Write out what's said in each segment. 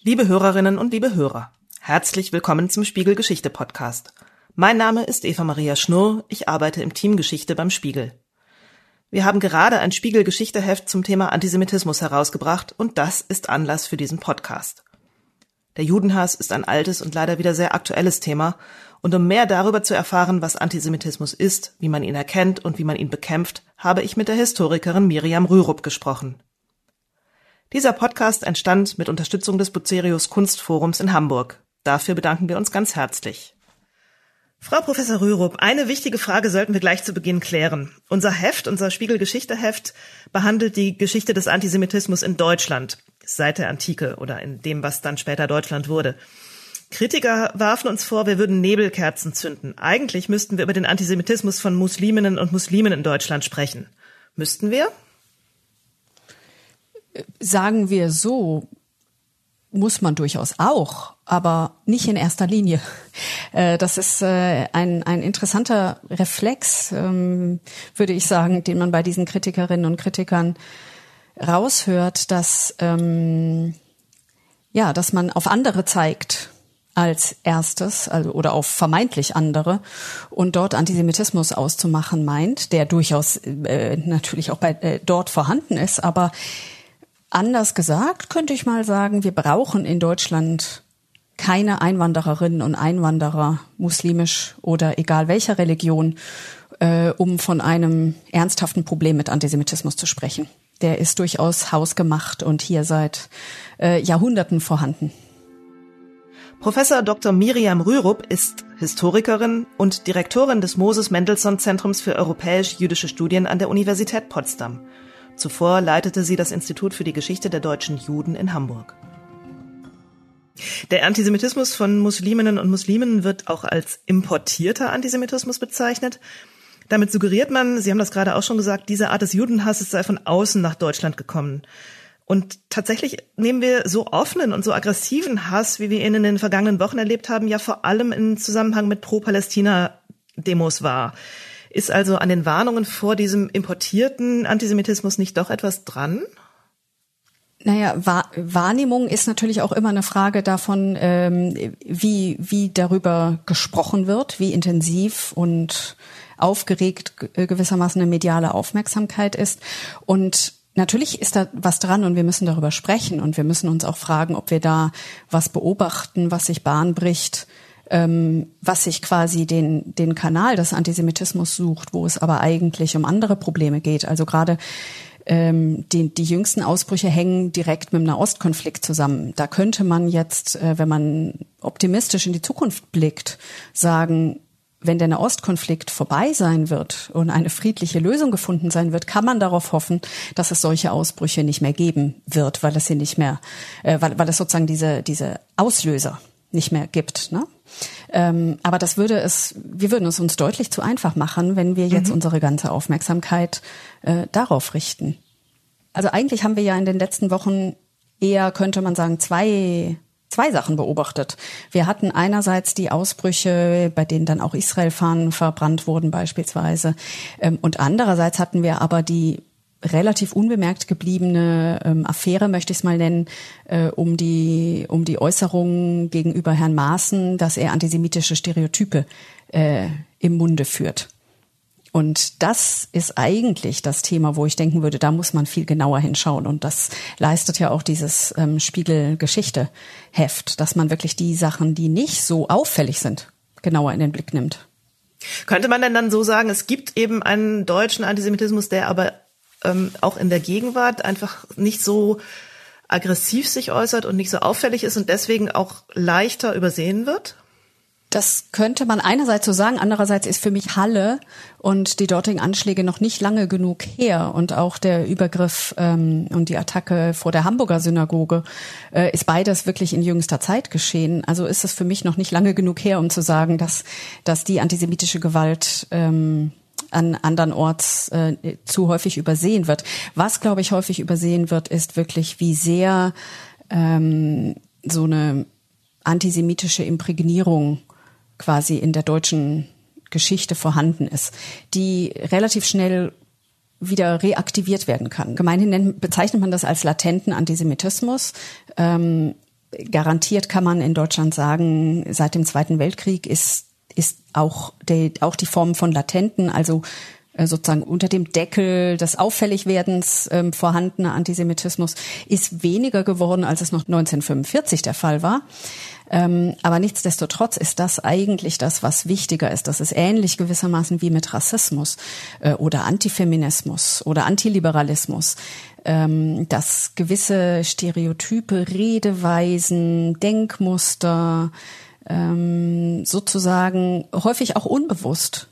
Liebe Hörerinnen und liebe Hörer, herzlich willkommen zum Spiegel Geschichte Podcast. Mein Name ist Eva Maria Schnurr, ich arbeite im Team Geschichte beim Spiegel. Wir haben gerade ein Spiegel Geschichteheft zum Thema Antisemitismus herausgebracht und das ist Anlass für diesen Podcast. Der Judenhass ist ein altes und leider wieder sehr aktuelles Thema und um mehr darüber zu erfahren, was Antisemitismus ist, wie man ihn erkennt und wie man ihn bekämpft, habe ich mit der Historikerin Miriam Rürup gesprochen. Dieser Podcast entstand mit Unterstützung des Bucerius Kunstforums in Hamburg. Dafür bedanken wir uns ganz herzlich. Frau Professor Rürup, eine wichtige Frage sollten wir gleich zu Beginn klären. Unser Heft, unser Spiegel Geschichte-Heft, behandelt die Geschichte des Antisemitismus in Deutschland seit der Antike oder in dem, was dann später Deutschland wurde. Kritiker warfen uns vor, wir würden Nebelkerzen zünden. Eigentlich müssten wir über den Antisemitismus von Musliminnen und Muslimen in Deutschland sprechen. Müssten wir? Sagen wir so, muss man durchaus auch, aber nicht in erster Linie. Äh, das ist äh, ein, ein interessanter Reflex, ähm, würde ich sagen, den man bei diesen Kritikerinnen und Kritikern raushört, dass ähm, ja, dass man auf andere zeigt als erstes, also oder auf vermeintlich andere und dort Antisemitismus auszumachen meint, der durchaus äh, natürlich auch bei äh, dort vorhanden ist, aber Anders gesagt könnte ich mal sagen, wir brauchen in Deutschland keine Einwandererinnen und Einwanderer, muslimisch oder egal welcher Religion, äh, um von einem ernsthaften Problem mit Antisemitismus zu sprechen. Der ist durchaus hausgemacht und hier seit äh, Jahrhunderten vorhanden. Professor Dr. Miriam Rürup ist Historikerin und Direktorin des Moses Mendelssohn Zentrums für europäisch-jüdische Studien an der Universität Potsdam. Zuvor leitete sie das Institut für die Geschichte der deutschen Juden in Hamburg. Der Antisemitismus von Musliminnen und Muslimen wird auch als importierter Antisemitismus bezeichnet. Damit suggeriert man, Sie haben das gerade auch schon gesagt, diese Art des Judenhasses sei von außen nach Deutschland gekommen. Und tatsächlich nehmen wir so offenen und so aggressiven Hass, wie wir ihn in den vergangenen Wochen erlebt haben, ja vor allem im Zusammenhang mit Pro-Palästina-Demos wahr. Ist also an den Warnungen vor diesem importierten Antisemitismus nicht doch etwas dran? Naja, Wahrnehmung ist natürlich auch immer eine Frage davon, ähm, wie, wie darüber gesprochen wird, wie intensiv und aufgeregt gewissermaßen eine mediale Aufmerksamkeit ist. Und Natürlich ist da was dran und wir müssen darüber sprechen und wir müssen uns auch fragen, ob wir da was beobachten, was sich Bahn bricht, ähm, was sich quasi den, den Kanal des Antisemitismus sucht, wo es aber eigentlich um andere Probleme geht. Also gerade ähm, die, die jüngsten Ausbrüche hängen direkt mit dem Nahostkonflikt zusammen. Da könnte man jetzt, äh, wenn man optimistisch in die Zukunft blickt, sagen, wenn der Nahostkonflikt vorbei sein wird und eine friedliche Lösung gefunden sein wird, kann man darauf hoffen, dass es solche Ausbrüche nicht mehr geben wird, weil es sie nicht mehr, äh, weil, weil es sozusagen diese, diese Auslöser nicht mehr gibt. Ne? Ähm, aber das würde es, wir würden es uns deutlich zu einfach machen, wenn wir jetzt mhm. unsere ganze Aufmerksamkeit äh, darauf richten. Also eigentlich haben wir ja in den letzten Wochen eher, könnte man sagen, zwei zwei Sachen beobachtet. Wir hatten einerseits die Ausbrüche, bei denen dann auch Israel-Fahnen verbrannt wurden beispielsweise. Ähm, und andererseits hatten wir aber die relativ unbemerkt gebliebene ähm, Affäre, möchte ich es mal nennen, äh, um die um die Äußerungen gegenüber Herrn Maaßen, dass er antisemitische Stereotype äh, im Munde führt. Und das ist eigentlich das Thema, wo ich denken würde, da muss man viel genauer hinschauen. Und das leistet ja auch dieses ähm, Spiegel-Geschichte-Heft, dass man wirklich die Sachen, die nicht so auffällig sind, genauer in den Blick nimmt. Könnte man denn dann so sagen, es gibt eben einen deutschen Antisemitismus, der aber ähm, auch in der Gegenwart einfach nicht so aggressiv sich äußert und nicht so auffällig ist und deswegen auch leichter übersehen wird? Das könnte man einerseits so sagen, andererseits ist für mich Halle und die dortigen Anschläge noch nicht lange genug her und auch der Übergriff ähm, und die Attacke vor der Hamburger Synagoge äh, ist beides wirklich in jüngster Zeit geschehen. Also ist es für mich noch nicht lange genug her, um zu sagen, dass dass die antisemitische Gewalt ähm, an andernorts äh, zu häufig übersehen wird. Was, glaube ich, häufig übersehen wird, ist wirklich, wie sehr ähm, so eine antisemitische Imprägnierung quasi in der deutschen Geschichte vorhanden ist, die relativ schnell wieder reaktiviert werden kann. Gemeinhin nennt, bezeichnet man das als latenten Antisemitismus. Ähm, garantiert kann man in Deutschland sagen, seit dem Zweiten Weltkrieg ist, ist auch, der, auch die Form von latenten, also äh, sozusagen unter dem Deckel des Auffälligwerdens ähm, vorhandener Antisemitismus ist weniger geworden, als es noch 1945 der Fall war. Ähm, aber nichtsdestotrotz ist das eigentlich das, was wichtiger ist. Das ist ähnlich gewissermaßen wie mit Rassismus äh, oder Antifeminismus oder Antiliberalismus, ähm, dass gewisse Stereotype, Redeweisen, Denkmuster ähm, sozusagen häufig auch unbewusst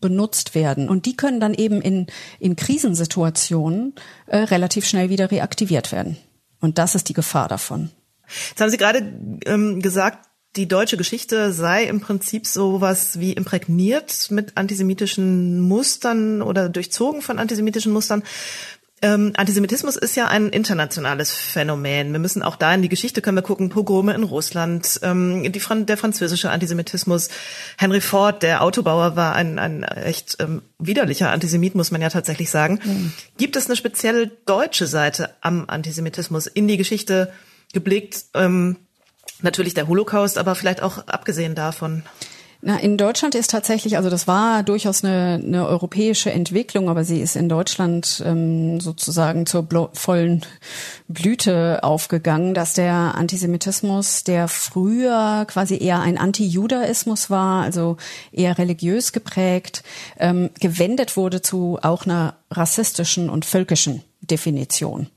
benutzt werden. Und die können dann eben in, in Krisensituationen äh, relativ schnell wieder reaktiviert werden. Und das ist die Gefahr davon. Jetzt haben Sie gerade ähm, gesagt, die deutsche Geschichte sei im Prinzip sowas wie imprägniert mit antisemitischen Mustern oder durchzogen von antisemitischen Mustern. Ähm, Antisemitismus ist ja ein internationales Phänomen. Wir müssen auch da in die Geschichte können wir gucken, Pogrome in Russland, ähm, die, der französische Antisemitismus. Henry Ford, der Autobauer, war ein, ein echt ähm, widerlicher Antisemit, muss man ja tatsächlich sagen. Mhm. Gibt es eine spezielle deutsche Seite am Antisemitismus in die Geschichte geblickt? Ähm, natürlich der Holocaust, aber vielleicht auch abgesehen davon. Na, in Deutschland ist tatsächlich, also das war durchaus eine, eine europäische Entwicklung, aber sie ist in Deutschland ähm, sozusagen zur vollen Blüte aufgegangen, dass der Antisemitismus, der früher quasi eher ein Anti-Judaismus war, also eher religiös geprägt, ähm, gewendet wurde zu auch einer rassistischen und völkischen Definition.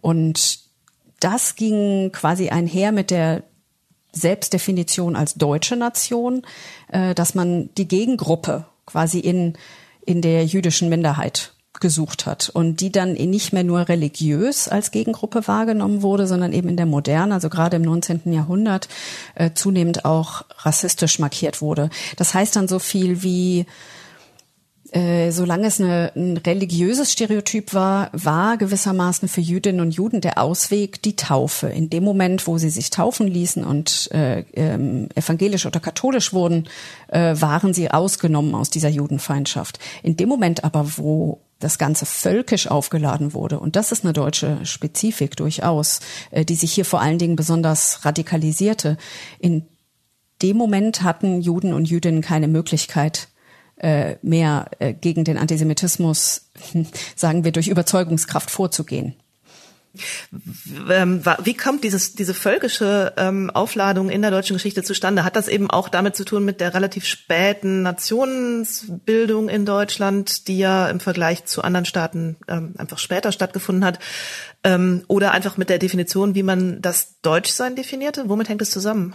Und das ging quasi einher mit der Selbstdefinition als deutsche Nation, äh, dass man die Gegengruppe quasi in, in der jüdischen Minderheit gesucht hat und die dann nicht mehr nur religiös als Gegengruppe wahrgenommen wurde, sondern eben in der Moderne, also gerade im 19. Jahrhundert, äh, zunehmend auch rassistisch markiert wurde. Das heißt dann so viel wie äh, solange es eine, ein religiöses Stereotyp war, war gewissermaßen für Jüdinnen und Juden der Ausweg die Taufe. In dem Moment, wo sie sich taufen ließen und äh, ähm, evangelisch oder katholisch wurden, äh, waren sie ausgenommen aus dieser Judenfeindschaft. In dem Moment aber, wo das Ganze völkisch aufgeladen wurde. Und das ist eine deutsche Spezifik durchaus, äh, die sich hier vor allen Dingen besonders radikalisierte. In dem Moment hatten Juden und Jüdinnen keine Möglichkeit, äh, mehr äh, gegen den Antisemitismus, sagen wir, durch Überzeugungskraft vorzugehen. Ähm, wie kommt dieses, diese völkische ähm, Aufladung in der deutschen Geschichte zustande? Hat das eben auch damit zu tun mit der relativ späten Nationsbildung in Deutschland, die ja im Vergleich zu anderen Staaten ähm, einfach später stattgefunden hat? Oder einfach mit der Definition, wie man das Deutschsein definierte? Womit hängt es zusammen?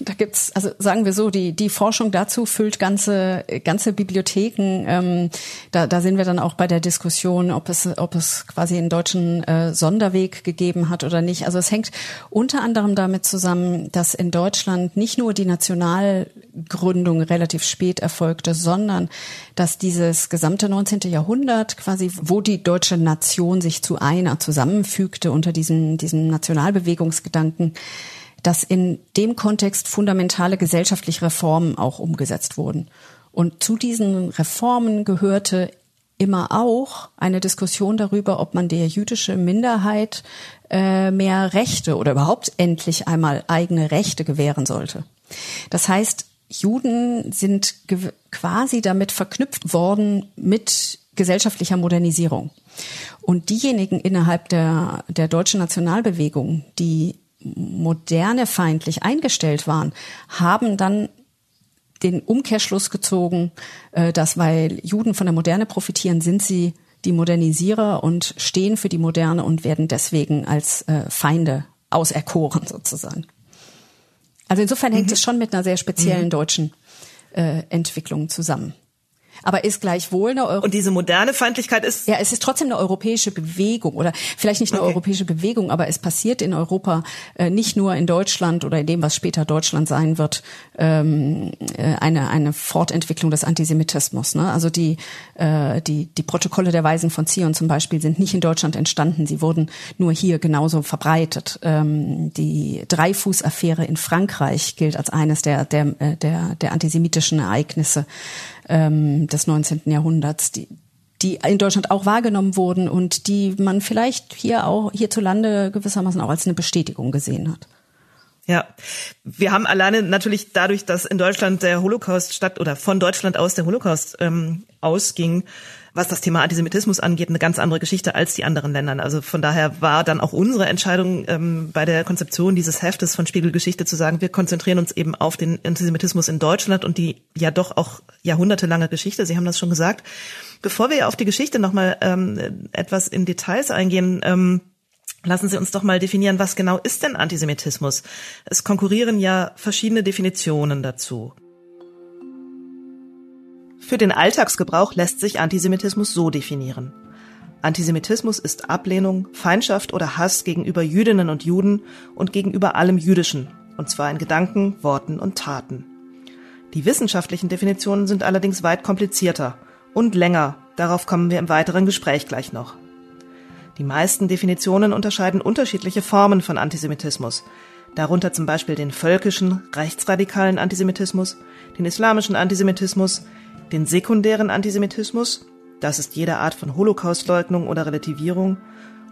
Da gibt's, also sagen wir so, die die Forschung dazu füllt ganze ganze Bibliotheken. Ähm, da, da sind wir dann auch bei der Diskussion, ob es ob es quasi einen deutschen äh, Sonderweg gegeben hat oder nicht. Also es hängt unter anderem damit zusammen, dass in Deutschland nicht nur die Nationalgründung relativ spät erfolgte, sondern dass dieses gesamte 19. Jahrhundert quasi, wo die deutsche Nation sich zu einer zusammenfügte unter diesem diesem Nationalbewegungsgedanken dass in dem Kontext fundamentale gesellschaftliche Reformen auch umgesetzt wurden. Und zu diesen Reformen gehörte immer auch eine Diskussion darüber, ob man der jüdische Minderheit äh, mehr Rechte oder überhaupt endlich einmal eigene Rechte gewähren sollte. Das heißt, Juden sind quasi damit verknüpft worden mit gesellschaftlicher Modernisierung. Und diejenigen innerhalb der, der deutschen Nationalbewegung, die moderne feindlich eingestellt waren, haben dann den Umkehrschluss gezogen, äh, dass weil Juden von der Moderne profitieren, sind sie die Modernisierer und stehen für die Moderne und werden deswegen als äh, Feinde auserkoren sozusagen. Also insofern hängt mhm. es schon mit einer sehr speziellen mhm. deutschen äh, Entwicklung zusammen aber ist gleichwohl eine Euro Und diese moderne Feindlichkeit ist Ja, es ist trotzdem eine europäische Bewegung oder vielleicht nicht eine okay. europäische Bewegung, aber es passiert in Europa äh, nicht nur in Deutschland oder in dem, was später Deutschland sein wird, ähm, äh, eine eine Fortentwicklung des Antisemitismus. Ne? Also die äh, die die Protokolle der Weisen von Zion zum Beispiel sind nicht in Deutschland entstanden, sie wurden nur hier genauso verbreitet. Ähm, die Dreifuß-Affäre in Frankreich gilt als eines der der äh, der, der antisemitischen Ereignisse ähm, des 19. Jahrhunderts. Die, die in Deutschland auch wahrgenommen wurden und die man vielleicht hier auch hierzulande gewissermaßen auch als eine Bestätigung gesehen hat. Ja, wir haben alleine natürlich dadurch, dass in Deutschland der Holocaust statt oder von Deutschland aus der Holocaust ähm, ausging, was das Thema Antisemitismus angeht, eine ganz andere Geschichte als die anderen Ländern. Also von daher war dann auch unsere Entscheidung ähm, bei der Konzeption dieses Heftes von Spiegelgeschichte zu sagen, wir konzentrieren uns eben auf den Antisemitismus in Deutschland und die ja doch auch jahrhundertelange Geschichte. Sie haben das schon gesagt. Bevor wir auf die Geschichte nochmal ähm, etwas in Details eingehen, ähm, Lassen Sie uns doch mal definieren, was genau ist denn Antisemitismus? Es konkurrieren ja verschiedene Definitionen dazu. Für den Alltagsgebrauch lässt sich Antisemitismus so definieren. Antisemitismus ist Ablehnung, Feindschaft oder Hass gegenüber Jüdinnen und Juden und gegenüber allem Jüdischen, und zwar in Gedanken, Worten und Taten. Die wissenschaftlichen Definitionen sind allerdings weit komplizierter und länger, darauf kommen wir im weiteren Gespräch gleich noch. Die meisten Definitionen unterscheiden unterschiedliche Formen von Antisemitismus, darunter zum Beispiel den völkischen, rechtsradikalen Antisemitismus, den islamischen Antisemitismus, den sekundären Antisemitismus, das ist jede Art von Holocaustleugnung oder Relativierung,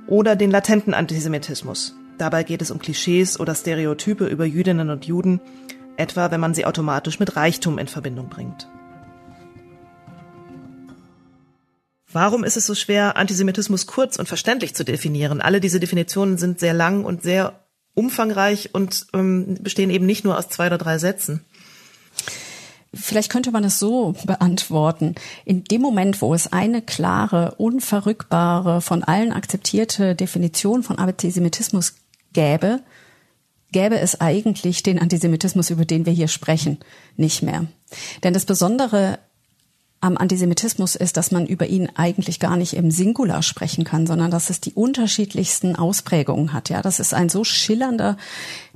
oder den latenten Antisemitismus. Dabei geht es um Klischees oder Stereotype über Jüdinnen und Juden, etwa wenn man sie automatisch mit Reichtum in Verbindung bringt. Warum ist es so schwer, Antisemitismus kurz und verständlich zu definieren? Alle diese Definitionen sind sehr lang und sehr umfangreich und ähm, bestehen eben nicht nur aus zwei oder drei Sätzen. Vielleicht könnte man es so beantworten. In dem Moment, wo es eine klare, unverrückbare, von allen akzeptierte Definition von Antisemitismus gäbe, gäbe es eigentlich den Antisemitismus, über den wir hier sprechen, nicht mehr. Denn das Besondere am Antisemitismus ist, dass man über ihn eigentlich gar nicht im Singular sprechen kann, sondern dass es die unterschiedlichsten Ausprägungen hat. Ja, das ist ein so schillernder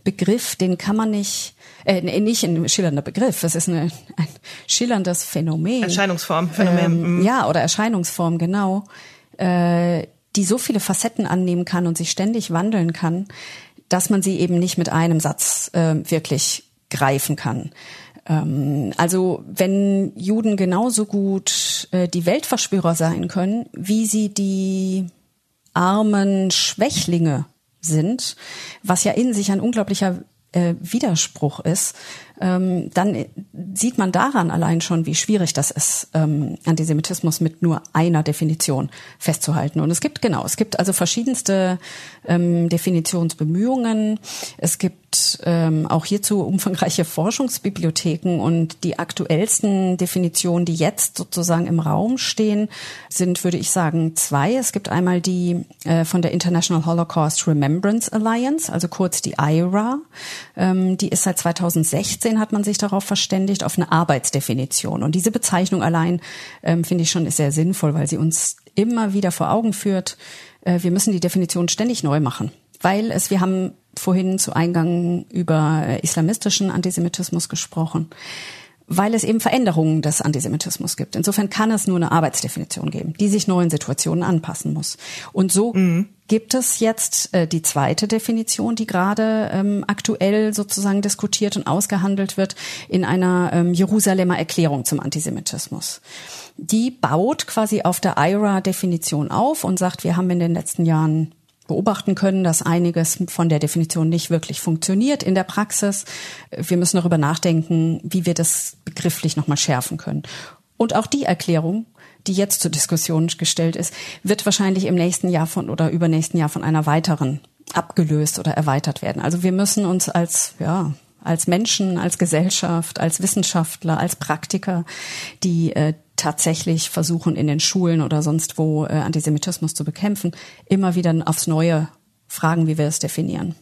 Begriff, den kann man nicht, äh, nicht ein schillernder Begriff, es ist eine, ein schillerndes Phänomen. Erscheinungsform, Phänomen. Ähm, mhm. ja, oder Erscheinungsform, genau, äh, die so viele Facetten annehmen kann und sich ständig wandeln kann, dass man sie eben nicht mit einem Satz äh, wirklich greifen kann. Ähm, also wenn Juden genauso gut äh, die Weltverschwörer sein können, wie sie die armen Schwächlinge sind, was ja in sich ein unglaublicher äh, Widerspruch ist, ähm, dann sieht man daran allein schon, wie schwierig das ist, ähm, Antisemitismus mit nur einer Definition festzuhalten. Und es gibt genau, es gibt also verschiedenste ähm, Definitionsbemühungen. Es gibt ähm, auch hierzu umfangreiche Forschungsbibliotheken und die aktuellsten Definitionen, die jetzt sozusagen im Raum stehen, sind, würde ich sagen, zwei. Es gibt einmal die äh, von der International Holocaust Remembrance Alliance, also kurz die IRA. Ähm, die ist seit 2016 2016 hat man sich darauf verständigt, auf eine Arbeitsdefinition. Und diese Bezeichnung allein, ähm, finde ich schon, ist sehr sinnvoll, weil sie uns immer wieder vor Augen führt, äh, wir müssen die Definition ständig neu machen. Weil es, wir haben vorhin zu Eingang über äh, islamistischen Antisemitismus gesprochen weil es eben Veränderungen des Antisemitismus gibt. Insofern kann es nur eine Arbeitsdefinition geben, die sich neuen Situationen anpassen muss. Und so mhm. gibt es jetzt äh, die zweite Definition, die gerade ähm, aktuell sozusagen diskutiert und ausgehandelt wird in einer ähm, Jerusalemer Erklärung zum Antisemitismus. Die baut quasi auf der IRA-Definition auf und sagt, wir haben in den letzten Jahren beobachten können, dass einiges von der Definition nicht wirklich funktioniert in der Praxis. Wir müssen darüber nachdenken, wie wir das begrifflich nochmal schärfen können. Und auch die Erklärung, die jetzt zur Diskussion gestellt ist, wird wahrscheinlich im nächsten Jahr von oder übernächsten Jahr von einer weiteren abgelöst oder erweitert werden. Also wir müssen uns als, ja, als Menschen, als Gesellschaft, als Wissenschaftler, als Praktiker, die äh, tatsächlich versuchen, in den Schulen oder sonst wo äh, Antisemitismus zu bekämpfen, immer wieder aufs Neue fragen, wie wir es definieren.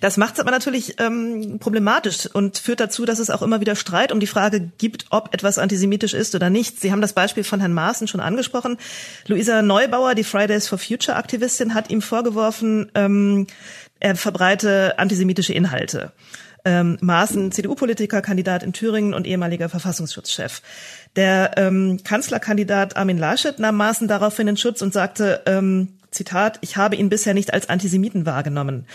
Das macht es aber natürlich ähm, problematisch und führt dazu, dass es auch immer wieder Streit um die Frage gibt, ob etwas antisemitisch ist oder nicht. Sie haben das Beispiel von Herrn Maaßen schon angesprochen. Luisa Neubauer, die Fridays for Future Aktivistin, hat ihm vorgeworfen, ähm, er verbreite antisemitische Inhalte ähm, Maaßen, CDU-Politiker, Kandidat in Thüringen und ehemaliger Verfassungsschutzchef. Der ähm, Kanzlerkandidat Armin Laschet nahm Maaßen daraufhin in Schutz und sagte, ähm, Zitat, ich habe ihn bisher nicht als Antisemiten wahrgenommen.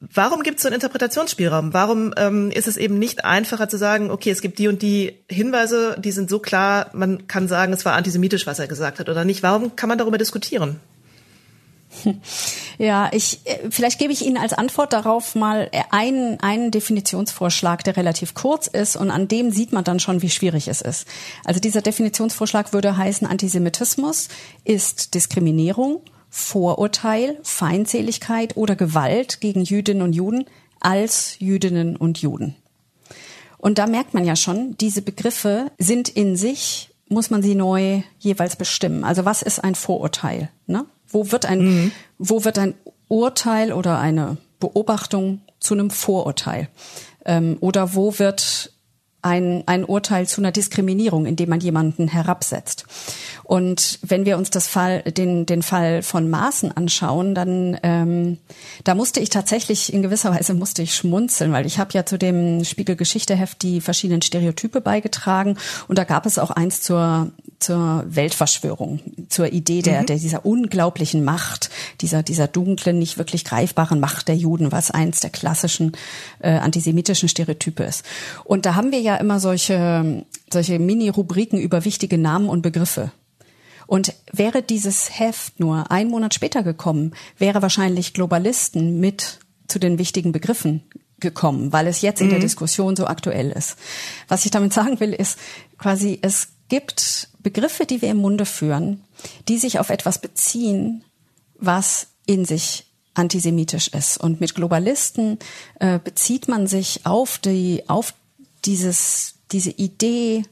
Warum gibt es so einen Interpretationsspielraum? Warum ähm, ist es eben nicht einfacher zu sagen, okay, es gibt die und die Hinweise, die sind so klar, man kann sagen, es war antisemitisch, was er gesagt hat oder nicht? Warum kann man darüber diskutieren? Ja, ich äh, vielleicht gebe ich Ihnen als Antwort darauf mal einen, einen Definitionsvorschlag, der relativ kurz ist und an dem sieht man dann schon, wie schwierig es ist. Also dieser Definitionsvorschlag würde heißen, Antisemitismus ist Diskriminierung, Vorurteil, Feindseligkeit oder Gewalt gegen Jüdinnen und Juden als Jüdinnen und Juden. Und da merkt man ja schon, diese Begriffe sind in sich, muss man sie neu jeweils bestimmen. Also was ist ein Vorurteil? Ne? Wo wird ein, mhm. wo wird ein Urteil oder eine Beobachtung zu einem Vorurteil? Ähm, oder wo wird ein, ein Urteil zu einer Diskriminierung, indem man jemanden herabsetzt. Und wenn wir uns das Fall, den, den Fall von Maßen anschauen, dann ähm, da musste ich tatsächlich in gewisser Weise musste ich schmunzeln, weil ich habe ja zu dem Spiegel Geschichteheft die verschiedenen Stereotype beigetragen und da gab es auch eins zur zur Weltverschwörung, zur Idee der, mhm. der dieser unglaublichen Macht, dieser dieser dunklen, nicht wirklich greifbaren Macht der Juden, was eins der klassischen äh, antisemitischen Stereotype ist. Und da haben wir ja immer solche, solche Mini-Rubriken über wichtige Namen und Begriffe. Und wäre dieses Heft nur einen Monat später gekommen, wäre wahrscheinlich Globalisten mit zu den wichtigen Begriffen gekommen, weil es jetzt in der mhm. Diskussion so aktuell ist. Was ich damit sagen will, ist quasi, es gibt Begriffe, die wir im Munde führen, die sich auf etwas beziehen, was in sich antisemitisch ist. Und mit Globalisten äh, bezieht man sich auf die, auf dieses, diese Idee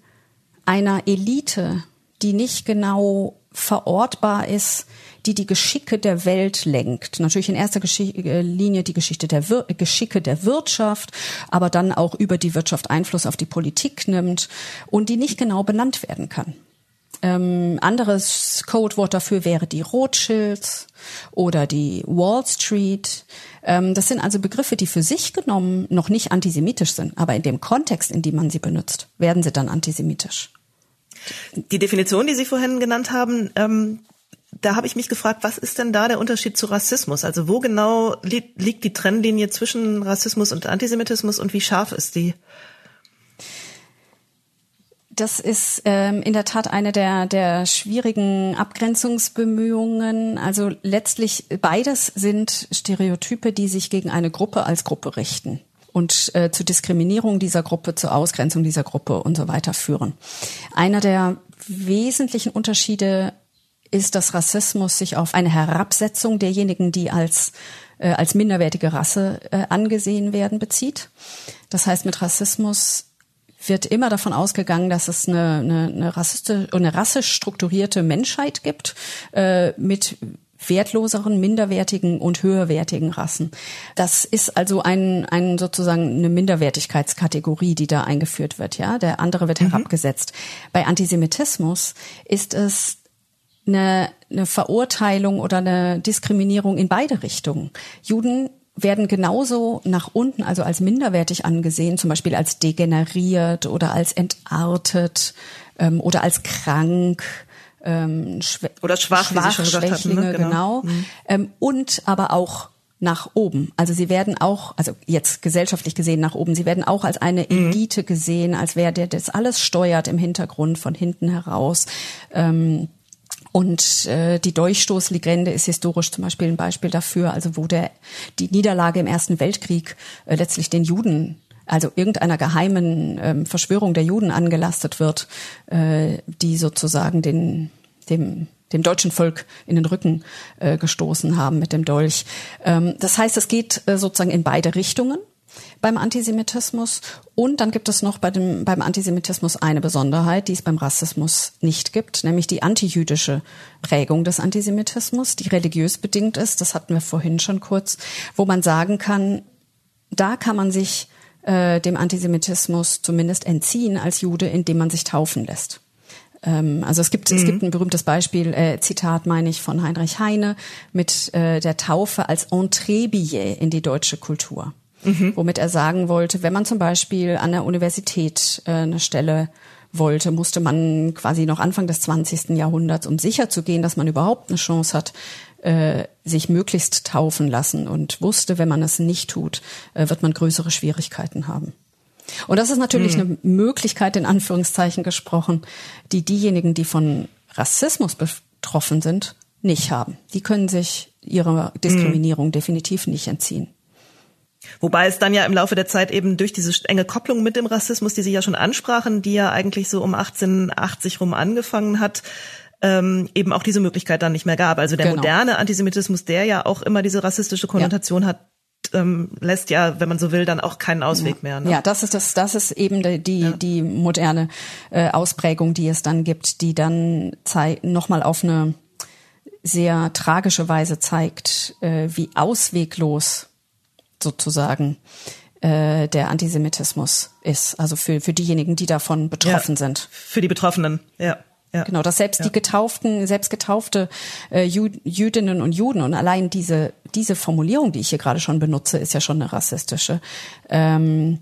einer Elite, die nicht genau verortbar ist, die die Geschicke der Welt lenkt. Natürlich in erster äh, Linie die Geschichte der Wir Geschicke der Wirtschaft, aber dann auch über die Wirtschaft Einfluss auf die Politik nimmt und die nicht genau benannt werden kann. Ähm, anderes Codewort dafür wäre die Rothschilds oder die Wall Street. Ähm, das sind also Begriffe, die für sich genommen noch nicht antisemitisch sind, aber in dem Kontext, in dem man sie benutzt, werden sie dann antisemitisch. Die Definition, die Sie vorhin genannt haben, ähm, da habe ich mich gefragt, was ist denn da der Unterschied zu Rassismus? Also wo genau li liegt die Trennlinie zwischen Rassismus und Antisemitismus und wie scharf ist die? Das ist ähm, in der Tat eine der, der schwierigen Abgrenzungsbemühungen. Also letztlich beides sind Stereotype, die sich gegen eine Gruppe als Gruppe richten und äh, zu Diskriminierung dieser Gruppe, zur Ausgrenzung dieser Gruppe und so weiter führen. Einer der wesentlichen Unterschiede ist, dass Rassismus sich auf eine Herabsetzung derjenigen, die als äh, als minderwertige Rasse äh, angesehen werden, bezieht. Das heißt, mit Rassismus wird immer davon ausgegangen, dass es eine, eine, eine, rassistische, eine rassisch strukturierte Menschheit gibt äh, mit wertloseren, minderwertigen und höherwertigen Rassen. Das ist also ein, ein sozusagen eine Minderwertigkeitskategorie, die da eingeführt wird. Ja, der andere wird mhm. herabgesetzt. Bei Antisemitismus ist es eine, eine Verurteilung oder eine Diskriminierung in beide Richtungen. Juden werden genauso nach unten, also als minderwertig angesehen, zum Beispiel als degeneriert oder als entartet ähm, oder als krank. Ähm, oder schwach, schwach wie gesagt hatten, ne? genau. genau. Mhm. Ähm, und aber auch nach oben. Also sie werden auch, also jetzt gesellschaftlich gesehen nach oben, sie werden auch als eine mhm. Elite mhm. gesehen, als wer der das alles steuert im Hintergrund von hinten heraus. Ähm, und äh, die Durchstoßlegende ist historisch zum Beispiel ein Beispiel dafür, also wo der die Niederlage im Ersten Weltkrieg äh, letztlich den Juden also irgendeiner geheimen ähm, Verschwörung der Juden angelastet wird, äh, die sozusagen den dem dem deutschen Volk in den Rücken äh, gestoßen haben mit dem Dolch. Ähm, das heißt, es geht äh, sozusagen in beide Richtungen beim Antisemitismus. Und dann gibt es noch bei dem, beim Antisemitismus eine Besonderheit, die es beim Rassismus nicht gibt, nämlich die antijüdische Prägung des Antisemitismus, die religiös bedingt ist. Das hatten wir vorhin schon kurz, wo man sagen kann, da kann man sich äh, dem Antisemitismus zumindest entziehen als Jude, indem man sich taufen lässt ähm, also es gibt mhm. es gibt ein berühmtes Beispiel äh, Zitat meine ich von Heinrich Heine mit äh, der Taufe als Entrebillet in die deutsche Kultur mhm. womit er sagen wollte, wenn man zum Beispiel an der Universität äh, eine Stelle wollte, musste man quasi noch Anfang des 20. Jahrhunderts, um sicher zu gehen, dass man überhaupt eine Chance hat, äh, sich möglichst taufen lassen und wusste, wenn man es nicht tut, äh, wird man größere Schwierigkeiten haben. Und das ist natürlich hm. eine Möglichkeit, in Anführungszeichen gesprochen, die diejenigen, die von Rassismus betroffen sind, nicht haben. Die können sich ihrer Diskriminierung hm. definitiv nicht entziehen. Wobei es dann ja im Laufe der Zeit eben durch diese enge Kopplung mit dem Rassismus, die Sie ja schon ansprachen, die ja eigentlich so um 1880 rum angefangen hat, ähm, eben auch diese Möglichkeit dann nicht mehr gab. Also der genau. moderne Antisemitismus, der ja auch immer diese rassistische Konnotation ja. hat, ähm, lässt ja, wenn man so will, dann auch keinen Ausweg ja. mehr. Ne? Ja, das ist das, das ist eben die die, ja. die moderne äh, Ausprägung, die es dann gibt, die dann nochmal auf eine sehr tragische Weise zeigt, äh, wie ausweglos sozusagen äh, der Antisemitismus ist. Also für, für diejenigen, die davon betroffen ja, sind. Für die Betroffenen, ja. Ja. Genau, dass selbst ja. die getauften, selbst getaufte äh, Jüdinnen und Juden und allein diese diese Formulierung, die ich hier gerade schon benutze, ist ja schon eine rassistische. Ähm,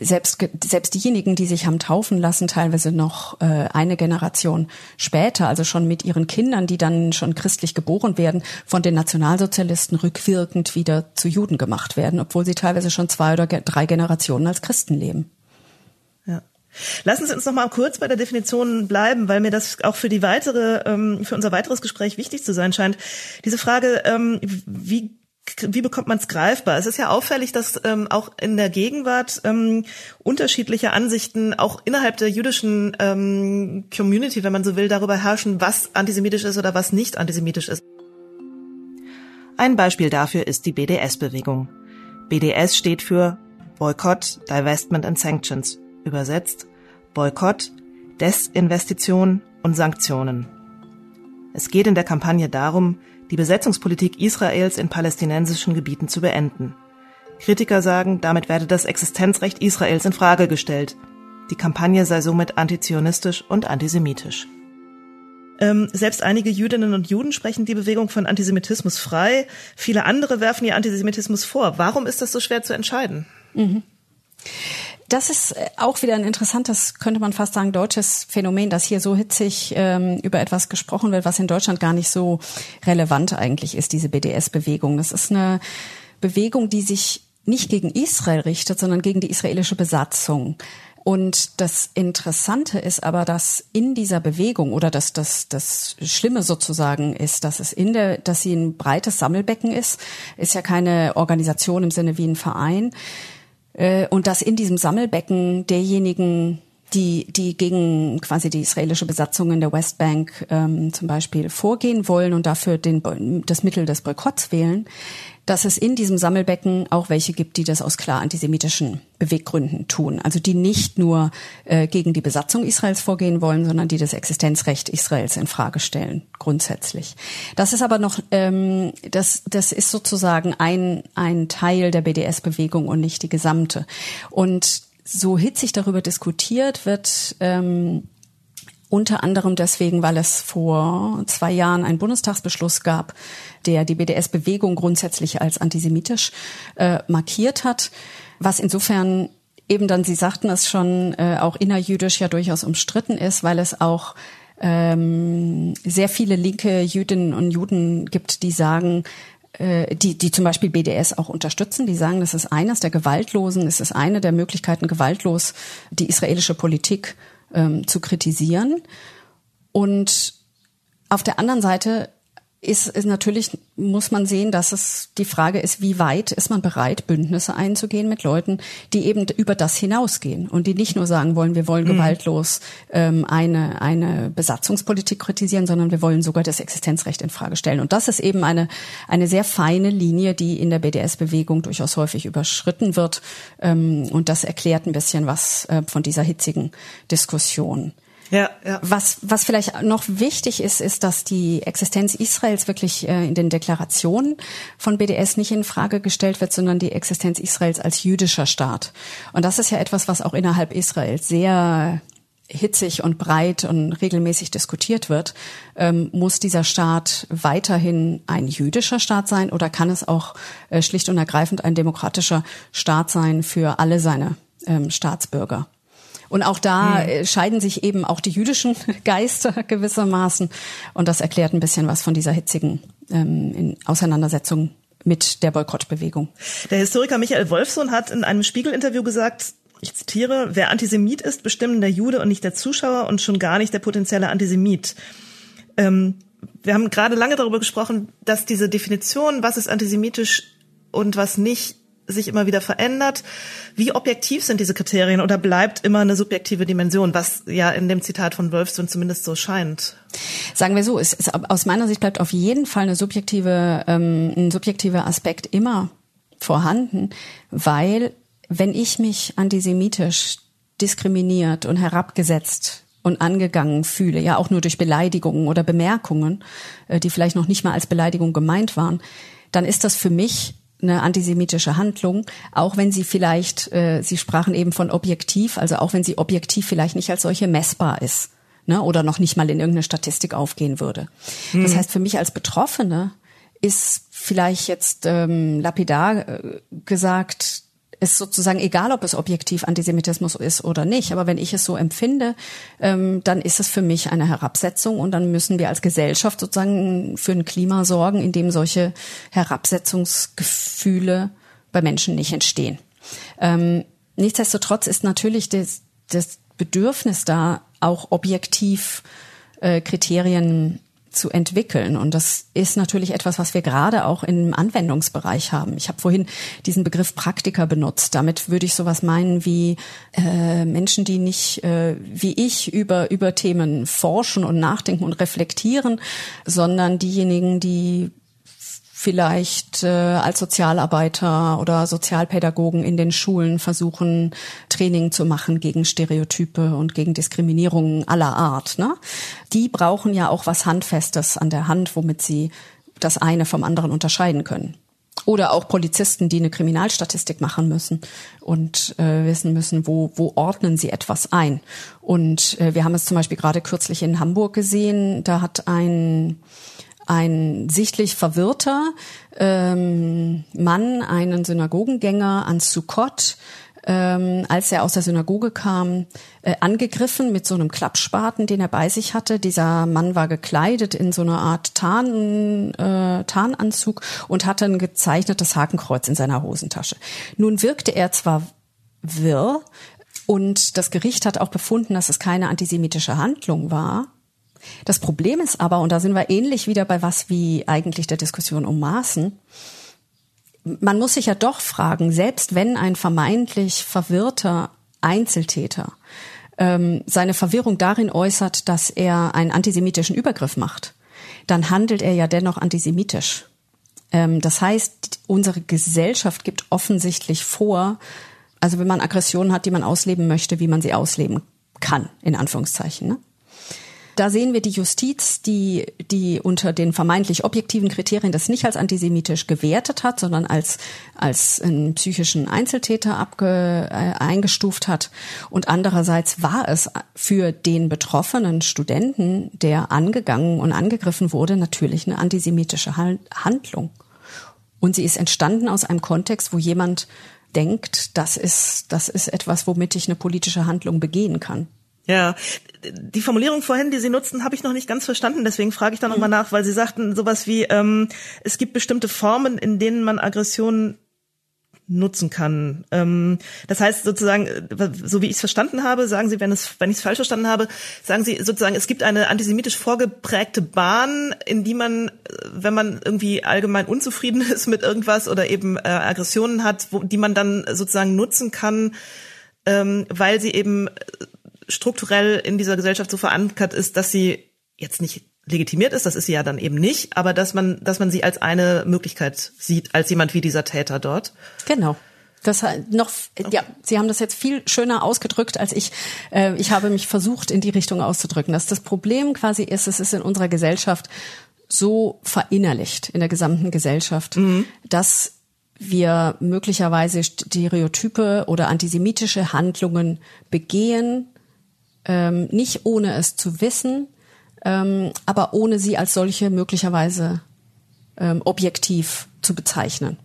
selbst, selbst diejenigen, die sich haben taufen lassen, teilweise noch äh, eine Generation später, also schon mit ihren Kindern, die dann schon christlich geboren werden, von den Nationalsozialisten rückwirkend wieder zu Juden gemacht werden, obwohl sie teilweise schon zwei oder drei Generationen als Christen leben. Lassen Sie uns noch mal kurz bei der Definition bleiben, weil mir das auch für die weitere, ähm, für unser weiteres Gespräch wichtig zu sein scheint. Diese Frage, ähm, wie wie bekommt man es greifbar? Es ist ja auffällig, dass ähm, auch in der Gegenwart ähm, unterschiedliche Ansichten auch innerhalb der jüdischen ähm, Community, wenn man so will, darüber herrschen, was antisemitisch ist oder was nicht antisemitisch ist. Ein Beispiel dafür ist die BDS-Bewegung. BDS steht für Boycott, Divestment and Sanctions, übersetzt Boykott, Desinvestition und Sanktionen. Es geht in der Kampagne darum, die Besetzungspolitik Israels in palästinensischen Gebieten zu beenden. Kritiker sagen, damit werde das Existenzrecht Israels in Frage gestellt. Die Kampagne sei somit antizionistisch und antisemitisch. Ähm, selbst einige Jüdinnen und Juden sprechen die Bewegung von Antisemitismus frei. Viele andere werfen ihr Antisemitismus vor. Warum ist das so schwer zu entscheiden? Mhm. Das ist äh, auch wieder ein interessantes, könnte man fast sagen, deutsches Phänomen, dass hier so hitzig ähm, über etwas gesprochen wird, was in Deutschland gar nicht so relevant eigentlich ist, diese BDS-Bewegung. Das ist eine Bewegung, die sich nicht gegen Israel richtet, sondern gegen die israelische Besatzung. Und das Interessante ist aber, dass in dieser Bewegung oder dass das, das Schlimme sozusagen ist, dass es in der, dass sie ein breites Sammelbecken ist, ist ja keine Organisation im Sinne wie ein Verein, und dass in diesem Sammelbecken derjenigen, die, die gegen quasi die israelische Besatzung in der Westbank ähm, zum Beispiel vorgehen wollen und dafür den, das Mittel des Boykotts wählen, dass es in diesem Sammelbecken auch welche gibt, die das aus klar antisemitischen Beweggründen tun. Also die nicht nur äh, gegen die Besatzung Israels vorgehen wollen, sondern die das Existenzrecht Israels in Frage stellen, grundsätzlich. Das ist aber noch, ähm, das, das ist sozusagen ein, ein Teil der BDS-Bewegung und nicht die gesamte. Und so hitzig darüber diskutiert wird, ähm, unter anderem deswegen, weil es vor zwei Jahren einen Bundestagsbeschluss gab, der die BDS-Bewegung grundsätzlich als antisemitisch äh, markiert hat, was insofern eben dann, Sie sagten es schon, äh, auch innerjüdisch ja durchaus umstritten ist, weil es auch ähm, sehr viele linke Jüdinnen und Juden gibt, die sagen, äh, die, die zum Beispiel BDS auch unterstützen, die sagen, das ist eines der gewaltlosen, es ist eine der Möglichkeiten, gewaltlos die israelische Politik ähm, zu kritisieren. Und auf der anderen Seite ist, ist natürlich, muss man sehen, dass es die Frage ist, wie weit ist man bereit, Bündnisse einzugehen mit Leuten, die eben über das hinausgehen und die nicht nur sagen wollen, wir wollen mhm. gewaltlos ähm, eine, eine Besatzungspolitik kritisieren, sondern wir wollen sogar das Existenzrecht in Frage stellen. Und das ist eben eine, eine sehr feine Linie, die in der BDS-Bewegung durchaus häufig überschritten wird. Ähm, und das erklärt ein bisschen was äh, von dieser hitzigen Diskussion. Ja, ja. Was, was vielleicht noch wichtig ist, ist, dass die Existenz Israels wirklich äh, in den Deklarationen von BDS nicht in Frage gestellt wird, sondern die Existenz Israels als jüdischer Staat. Und das ist ja etwas, was auch innerhalb Israels sehr hitzig und breit und regelmäßig diskutiert wird, ähm, muss dieser Staat weiterhin ein jüdischer Staat sein oder kann es auch äh, schlicht und ergreifend ein demokratischer Staat sein für alle seine ähm, Staatsbürger? Und auch da mhm. scheiden sich eben auch die jüdischen Geister gewissermaßen. Und das erklärt ein bisschen was von dieser hitzigen ähm, Auseinandersetzung mit der Boykottbewegung. Der Historiker Michael Wolfsohn hat in einem Spiegel-Interview gesagt, ich zitiere, wer Antisemit ist, bestimmen der Jude und nicht der Zuschauer und schon gar nicht der potenzielle Antisemit. Ähm, wir haben gerade lange darüber gesprochen, dass diese Definition, was ist antisemitisch und was nicht, sich immer wieder verändert. Wie objektiv sind diese Kriterien oder bleibt immer eine subjektive Dimension, was ja in dem Zitat von Wolfson zumindest so scheint? Sagen wir so, es, es, aus meiner Sicht bleibt auf jeden Fall eine subjektive, ähm, ein subjektiver Aspekt immer vorhanden, weil wenn ich mich antisemitisch diskriminiert und herabgesetzt und angegangen fühle, ja auch nur durch Beleidigungen oder Bemerkungen, äh, die vielleicht noch nicht mal als Beleidigung gemeint waren, dann ist das für mich eine antisemitische Handlung, auch wenn sie vielleicht, äh, Sie sprachen eben von objektiv, also auch wenn sie objektiv vielleicht nicht als solche messbar ist ne, oder noch nicht mal in irgendeine Statistik aufgehen würde. Mhm. Das heißt, für mich als Betroffene ist vielleicht jetzt ähm, lapidar äh, gesagt, ist sozusagen egal, ob es objektiv Antisemitismus ist oder nicht. Aber wenn ich es so empfinde, ähm, dann ist es für mich eine Herabsetzung und dann müssen wir als Gesellschaft sozusagen für ein Klima sorgen, in dem solche Herabsetzungsgefühle bei Menschen nicht entstehen. Ähm, nichtsdestotrotz ist natürlich das, das Bedürfnis da, auch objektiv äh, Kriterien zu entwickeln. Und das ist natürlich etwas, was wir gerade auch im Anwendungsbereich haben. Ich habe vorhin diesen Begriff Praktiker benutzt. Damit würde ich sowas meinen wie äh, Menschen, die nicht äh, wie ich über, über Themen forschen und nachdenken und reflektieren, sondern diejenigen, die vielleicht äh, als Sozialarbeiter oder Sozialpädagogen in den Schulen versuchen, Training zu machen gegen Stereotype und gegen Diskriminierungen aller Art. Ne? Die brauchen ja auch was Handfestes an der Hand, womit sie das eine vom anderen unterscheiden können. Oder auch Polizisten, die eine Kriminalstatistik machen müssen und äh, wissen müssen, wo, wo ordnen sie etwas ein. Und äh, wir haben es zum Beispiel gerade kürzlich in Hamburg gesehen, da hat ein ein sichtlich verwirrter ähm, Mann, einen Synagogengänger an Sukkot, ähm, als er aus der Synagoge kam, äh, angegriffen mit so einem Klappspaten, den er bei sich hatte. Dieser Mann war gekleidet in so einer Art Tarn, äh, Tarnanzug und hatte ein gezeichnetes Hakenkreuz in seiner Hosentasche. Nun wirkte er zwar wirr, und das Gericht hat auch befunden, dass es keine antisemitische Handlung war. Das Problem ist aber, und da sind wir ähnlich wieder bei was wie eigentlich der Diskussion um Maßen, man muss sich ja doch fragen, selbst wenn ein vermeintlich verwirrter Einzeltäter ähm, seine Verwirrung darin äußert, dass er einen antisemitischen Übergriff macht, dann handelt er ja dennoch antisemitisch. Ähm, das heißt, unsere Gesellschaft gibt offensichtlich vor, also wenn man Aggressionen hat, die man ausleben möchte, wie man sie ausleben kann, in Anführungszeichen. Ne? Da sehen wir die Justiz, die, die unter den vermeintlich objektiven Kriterien das nicht als antisemitisch gewertet hat, sondern als, als einen psychischen Einzeltäter abge, äh, eingestuft hat. Und andererseits war es für den betroffenen Studenten, der angegangen und angegriffen wurde, natürlich eine antisemitische Handlung. Und sie ist entstanden aus einem Kontext, wo jemand denkt, das ist, das ist etwas, womit ich eine politische Handlung begehen kann. Ja, die Formulierung vorhin, die Sie nutzten, habe ich noch nicht ganz verstanden. Deswegen frage ich da nochmal nach, weil Sie sagten sowas wie, ähm, es gibt bestimmte Formen, in denen man Aggressionen nutzen kann. Ähm, das heißt sozusagen, so wie ich es verstanden habe, sagen Sie, wenn es, wenn ich es falsch verstanden habe, sagen Sie sozusagen, es gibt eine antisemitisch vorgeprägte Bahn, in die man, wenn man irgendwie allgemein unzufrieden ist mit irgendwas oder eben äh, Aggressionen hat, wo, die man dann sozusagen nutzen kann, ähm, weil sie eben strukturell in dieser Gesellschaft so verankert ist, dass sie jetzt nicht legitimiert ist, das ist sie ja dann eben nicht, aber dass man, dass man sie als eine Möglichkeit sieht, als jemand wie dieser Täter dort. Genau. Das noch, ja, Sie haben das jetzt viel schöner ausgedrückt als ich. Äh, ich habe mich versucht, in die Richtung auszudrücken. Dass das Problem quasi ist, es ist in unserer Gesellschaft so verinnerlicht, in der gesamten Gesellschaft, mhm. dass wir möglicherweise Stereotype oder antisemitische Handlungen begehen, ähm, nicht ohne es zu wissen, ähm, aber ohne sie als solche möglicherweise ähm, objektiv zu bezeichnen.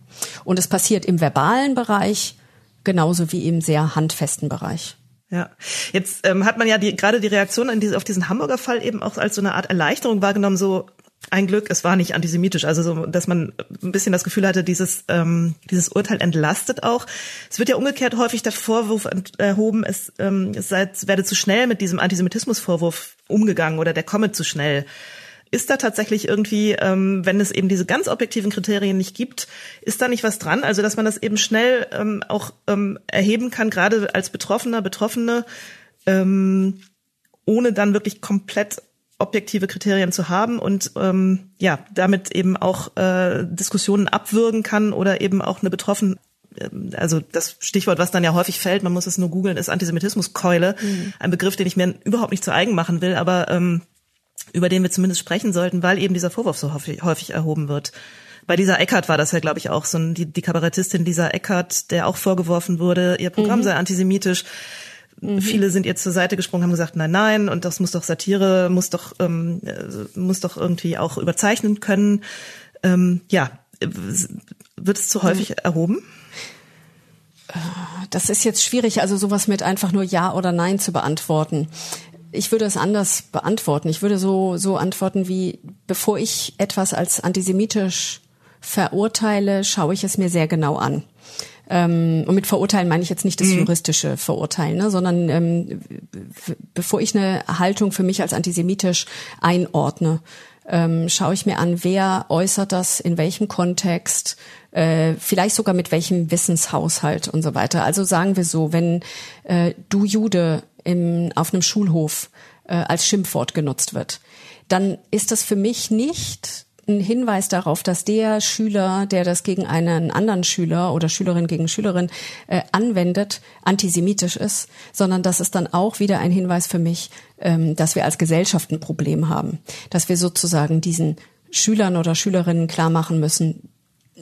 Und es passiert im verbalen Bereich genauso wie im sehr handfesten Bereich. Ja, jetzt ähm, hat man ja die, gerade die Reaktion diese, auf diesen Hamburger Fall eben auch als so eine Art Erleichterung wahrgenommen, so ein Glück, es war nicht antisemitisch, also so, dass man ein bisschen das Gefühl hatte, dieses ähm, dieses Urteil entlastet auch. Es wird ja umgekehrt häufig der Vorwurf erhoben, es, ähm, es sei, werde zu schnell mit diesem Antisemitismusvorwurf umgegangen oder der komme zu schnell. Ist da tatsächlich irgendwie, ähm, wenn es eben diese ganz objektiven Kriterien nicht gibt, ist da nicht was dran? Also dass man das eben schnell ähm, auch ähm, erheben kann, gerade als Betroffener, Betroffene, ähm, ohne dann wirklich komplett objektive Kriterien zu haben und ähm, ja, damit eben auch äh, Diskussionen abwürgen kann oder eben auch eine betroffen ähm, also das Stichwort, was dann ja häufig fällt, man muss es nur googeln, ist Antisemitismuskeule. Mhm. Ein Begriff, den ich mir überhaupt nicht zu eigen machen will, aber ähm, über den wir zumindest sprechen sollten, weil eben dieser Vorwurf so häufig, häufig erhoben wird. Bei dieser Eckart war das ja, glaube ich, auch so ein, die, die Kabarettistin dieser Eckart, der auch vorgeworfen wurde, ihr Programm mhm. sei antisemitisch. Mhm. Viele sind ihr zur Seite gesprungen, haben gesagt, nein, nein, und das muss doch Satire, muss doch, ähm, äh, muss doch irgendwie auch überzeichnen können. Ähm, ja, wird es zu mhm. häufig mhm. erhoben? Das ist jetzt schwierig, also sowas mit einfach nur Ja oder Nein zu beantworten. Ich würde es anders beantworten. Ich würde so, so antworten wie, bevor ich etwas als antisemitisch verurteile, schaue ich es mir sehr genau an. Ähm, und mit Verurteilen meine ich jetzt nicht das mhm. juristische Verurteilen, ne, sondern ähm, bevor ich eine Haltung für mich als antisemitisch einordne, ähm, schaue ich mir an, wer äußert das, in welchem Kontext, äh, vielleicht sogar mit welchem Wissenshaushalt und so weiter. Also sagen wir so, wenn äh, du Jude im, auf einem Schulhof äh, als Schimpfwort genutzt wird, dann ist das für mich nicht ein Hinweis darauf, dass der Schüler, der das gegen einen anderen Schüler oder Schülerin gegen Schülerin äh, anwendet, antisemitisch ist, sondern das ist dann auch wieder ein Hinweis für mich, ähm, dass wir als Gesellschaft ein Problem haben, dass wir sozusagen diesen Schülern oder Schülerinnen klar machen müssen,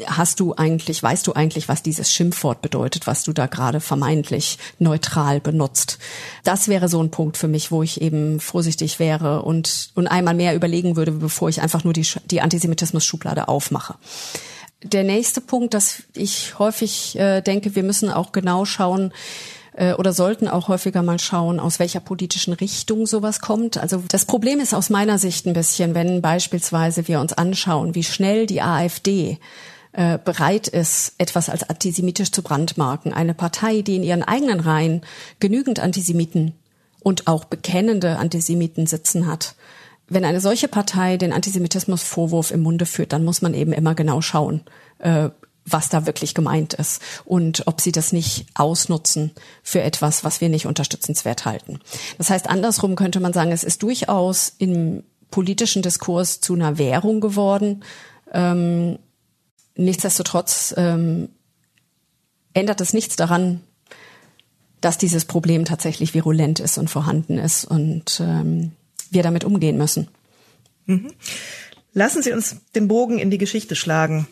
hast du eigentlich, weißt du eigentlich, was dieses Schimpfwort bedeutet, was du da gerade vermeintlich neutral benutzt? Das wäre so ein Punkt für mich, wo ich eben vorsichtig wäre und, und einmal mehr überlegen würde, bevor ich einfach nur die, die Antisemitismus-Schublade aufmache. Der nächste Punkt, dass ich häufig äh, denke, wir müssen auch genau schauen, äh, oder sollten auch häufiger mal schauen, aus welcher politischen Richtung sowas kommt. Also das Problem ist aus meiner Sicht ein bisschen, wenn beispielsweise wir uns anschauen, wie schnell die AfD äh, bereit ist, etwas als antisemitisch zu brandmarken. Eine Partei, die in ihren eigenen Reihen genügend Antisemiten und auch bekennende Antisemiten sitzen hat. Wenn eine solche Partei den Antisemitismusvorwurf im Munde führt, dann muss man eben immer genau schauen, äh, was da wirklich gemeint ist und ob sie das nicht ausnutzen für etwas, was wir nicht unterstützenswert halten. Das heißt, andersrum könnte man sagen, es ist durchaus im politischen Diskurs zu einer Währung geworden, ähm, Nichtsdestotrotz ähm, ändert es nichts daran, dass dieses Problem tatsächlich virulent ist und vorhanden ist und ähm, wir damit umgehen müssen. Mhm. Lassen Sie uns den Bogen in die Geschichte schlagen.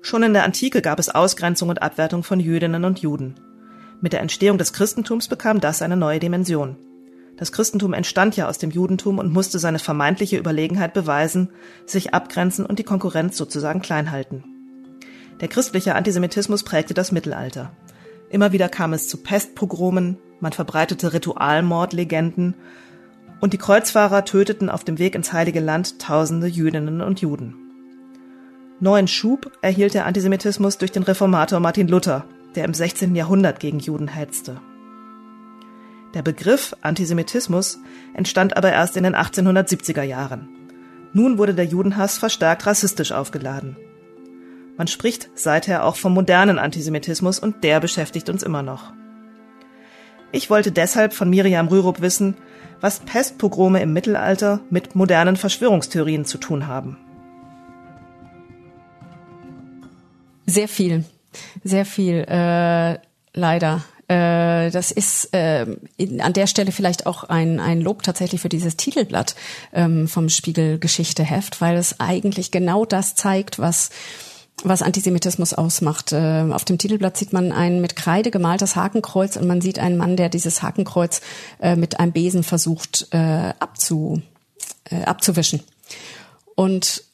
Schon in der Antike gab es Ausgrenzung und Abwertung von Jüdinnen und Juden. Mit der Entstehung des Christentums bekam das eine neue Dimension. Das Christentum entstand ja aus dem Judentum und musste seine vermeintliche Überlegenheit beweisen, sich abgrenzen und die Konkurrenz sozusagen klein halten. Der christliche Antisemitismus prägte das Mittelalter. Immer wieder kam es zu Pestpogromen, man verbreitete Ritualmordlegenden und die Kreuzfahrer töteten auf dem Weg ins Heilige Land tausende Jüdinnen und Juden. Neuen Schub erhielt der Antisemitismus durch den Reformator Martin Luther, der im 16. Jahrhundert gegen Juden hetzte. Der Begriff Antisemitismus entstand aber erst in den 1870er Jahren. Nun wurde der Judenhass verstärkt rassistisch aufgeladen. Man spricht seither auch vom modernen Antisemitismus und der beschäftigt uns immer noch. Ich wollte deshalb von Miriam Rürup wissen, was Pestpogrome im Mittelalter mit modernen Verschwörungstheorien zu tun haben. Sehr viel, sehr viel, äh, leider. Äh, das ist äh, in, an der Stelle vielleicht auch ein, ein Lob tatsächlich für dieses Titelblatt ähm, vom Spiegel Geschichteheft, weil es eigentlich genau das zeigt, was was Antisemitismus ausmacht. Äh, auf dem Titelblatt sieht man ein mit Kreide gemaltes Hakenkreuz und man sieht einen Mann, der dieses Hakenkreuz äh, mit einem Besen versucht äh, abzu, abzuwischen. Und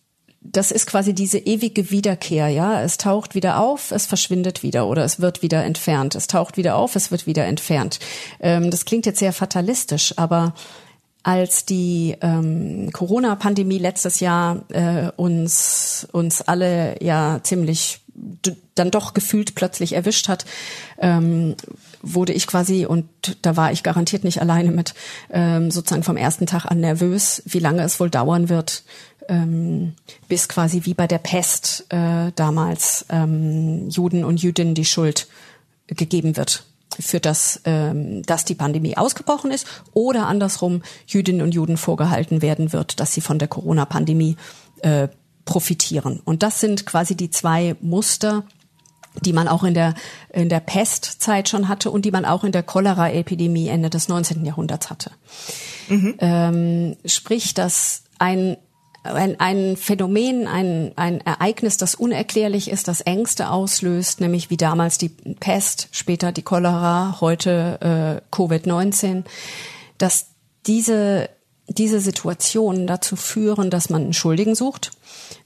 das ist quasi diese ewige Wiederkehr, ja. Es taucht wieder auf, es verschwindet wieder oder es wird wieder entfernt. Es taucht wieder auf, es wird wieder entfernt. Ähm, das klingt jetzt sehr fatalistisch, aber als die ähm, Corona-Pandemie letztes Jahr äh, uns uns alle ja ziemlich dann doch gefühlt plötzlich erwischt hat, ähm, wurde ich quasi, und da war ich garantiert nicht alleine mit, ähm, sozusagen vom ersten Tag an nervös, wie lange es wohl dauern wird, ähm, bis quasi wie bei der Pest äh, damals ähm, Juden und Jüdinnen die Schuld gegeben wird für das, ähm, dass die Pandemie ausgebrochen ist oder andersrum Jüdinnen und Juden vorgehalten werden wird, dass sie von der Corona-Pandemie äh, profitieren. Und das sind quasi die zwei Muster, die man auch in der, in der Pestzeit schon hatte und die man auch in der Cholera-Epidemie Ende des 19. Jahrhunderts hatte. Mhm. Ähm, sprich, dass ein ein, ein Phänomen, ein, ein Ereignis, das unerklärlich ist, das Ängste auslöst, nämlich wie damals die Pest, später die Cholera, heute äh, Covid-19, dass diese, diese Situationen dazu führen, dass man einen Schuldigen sucht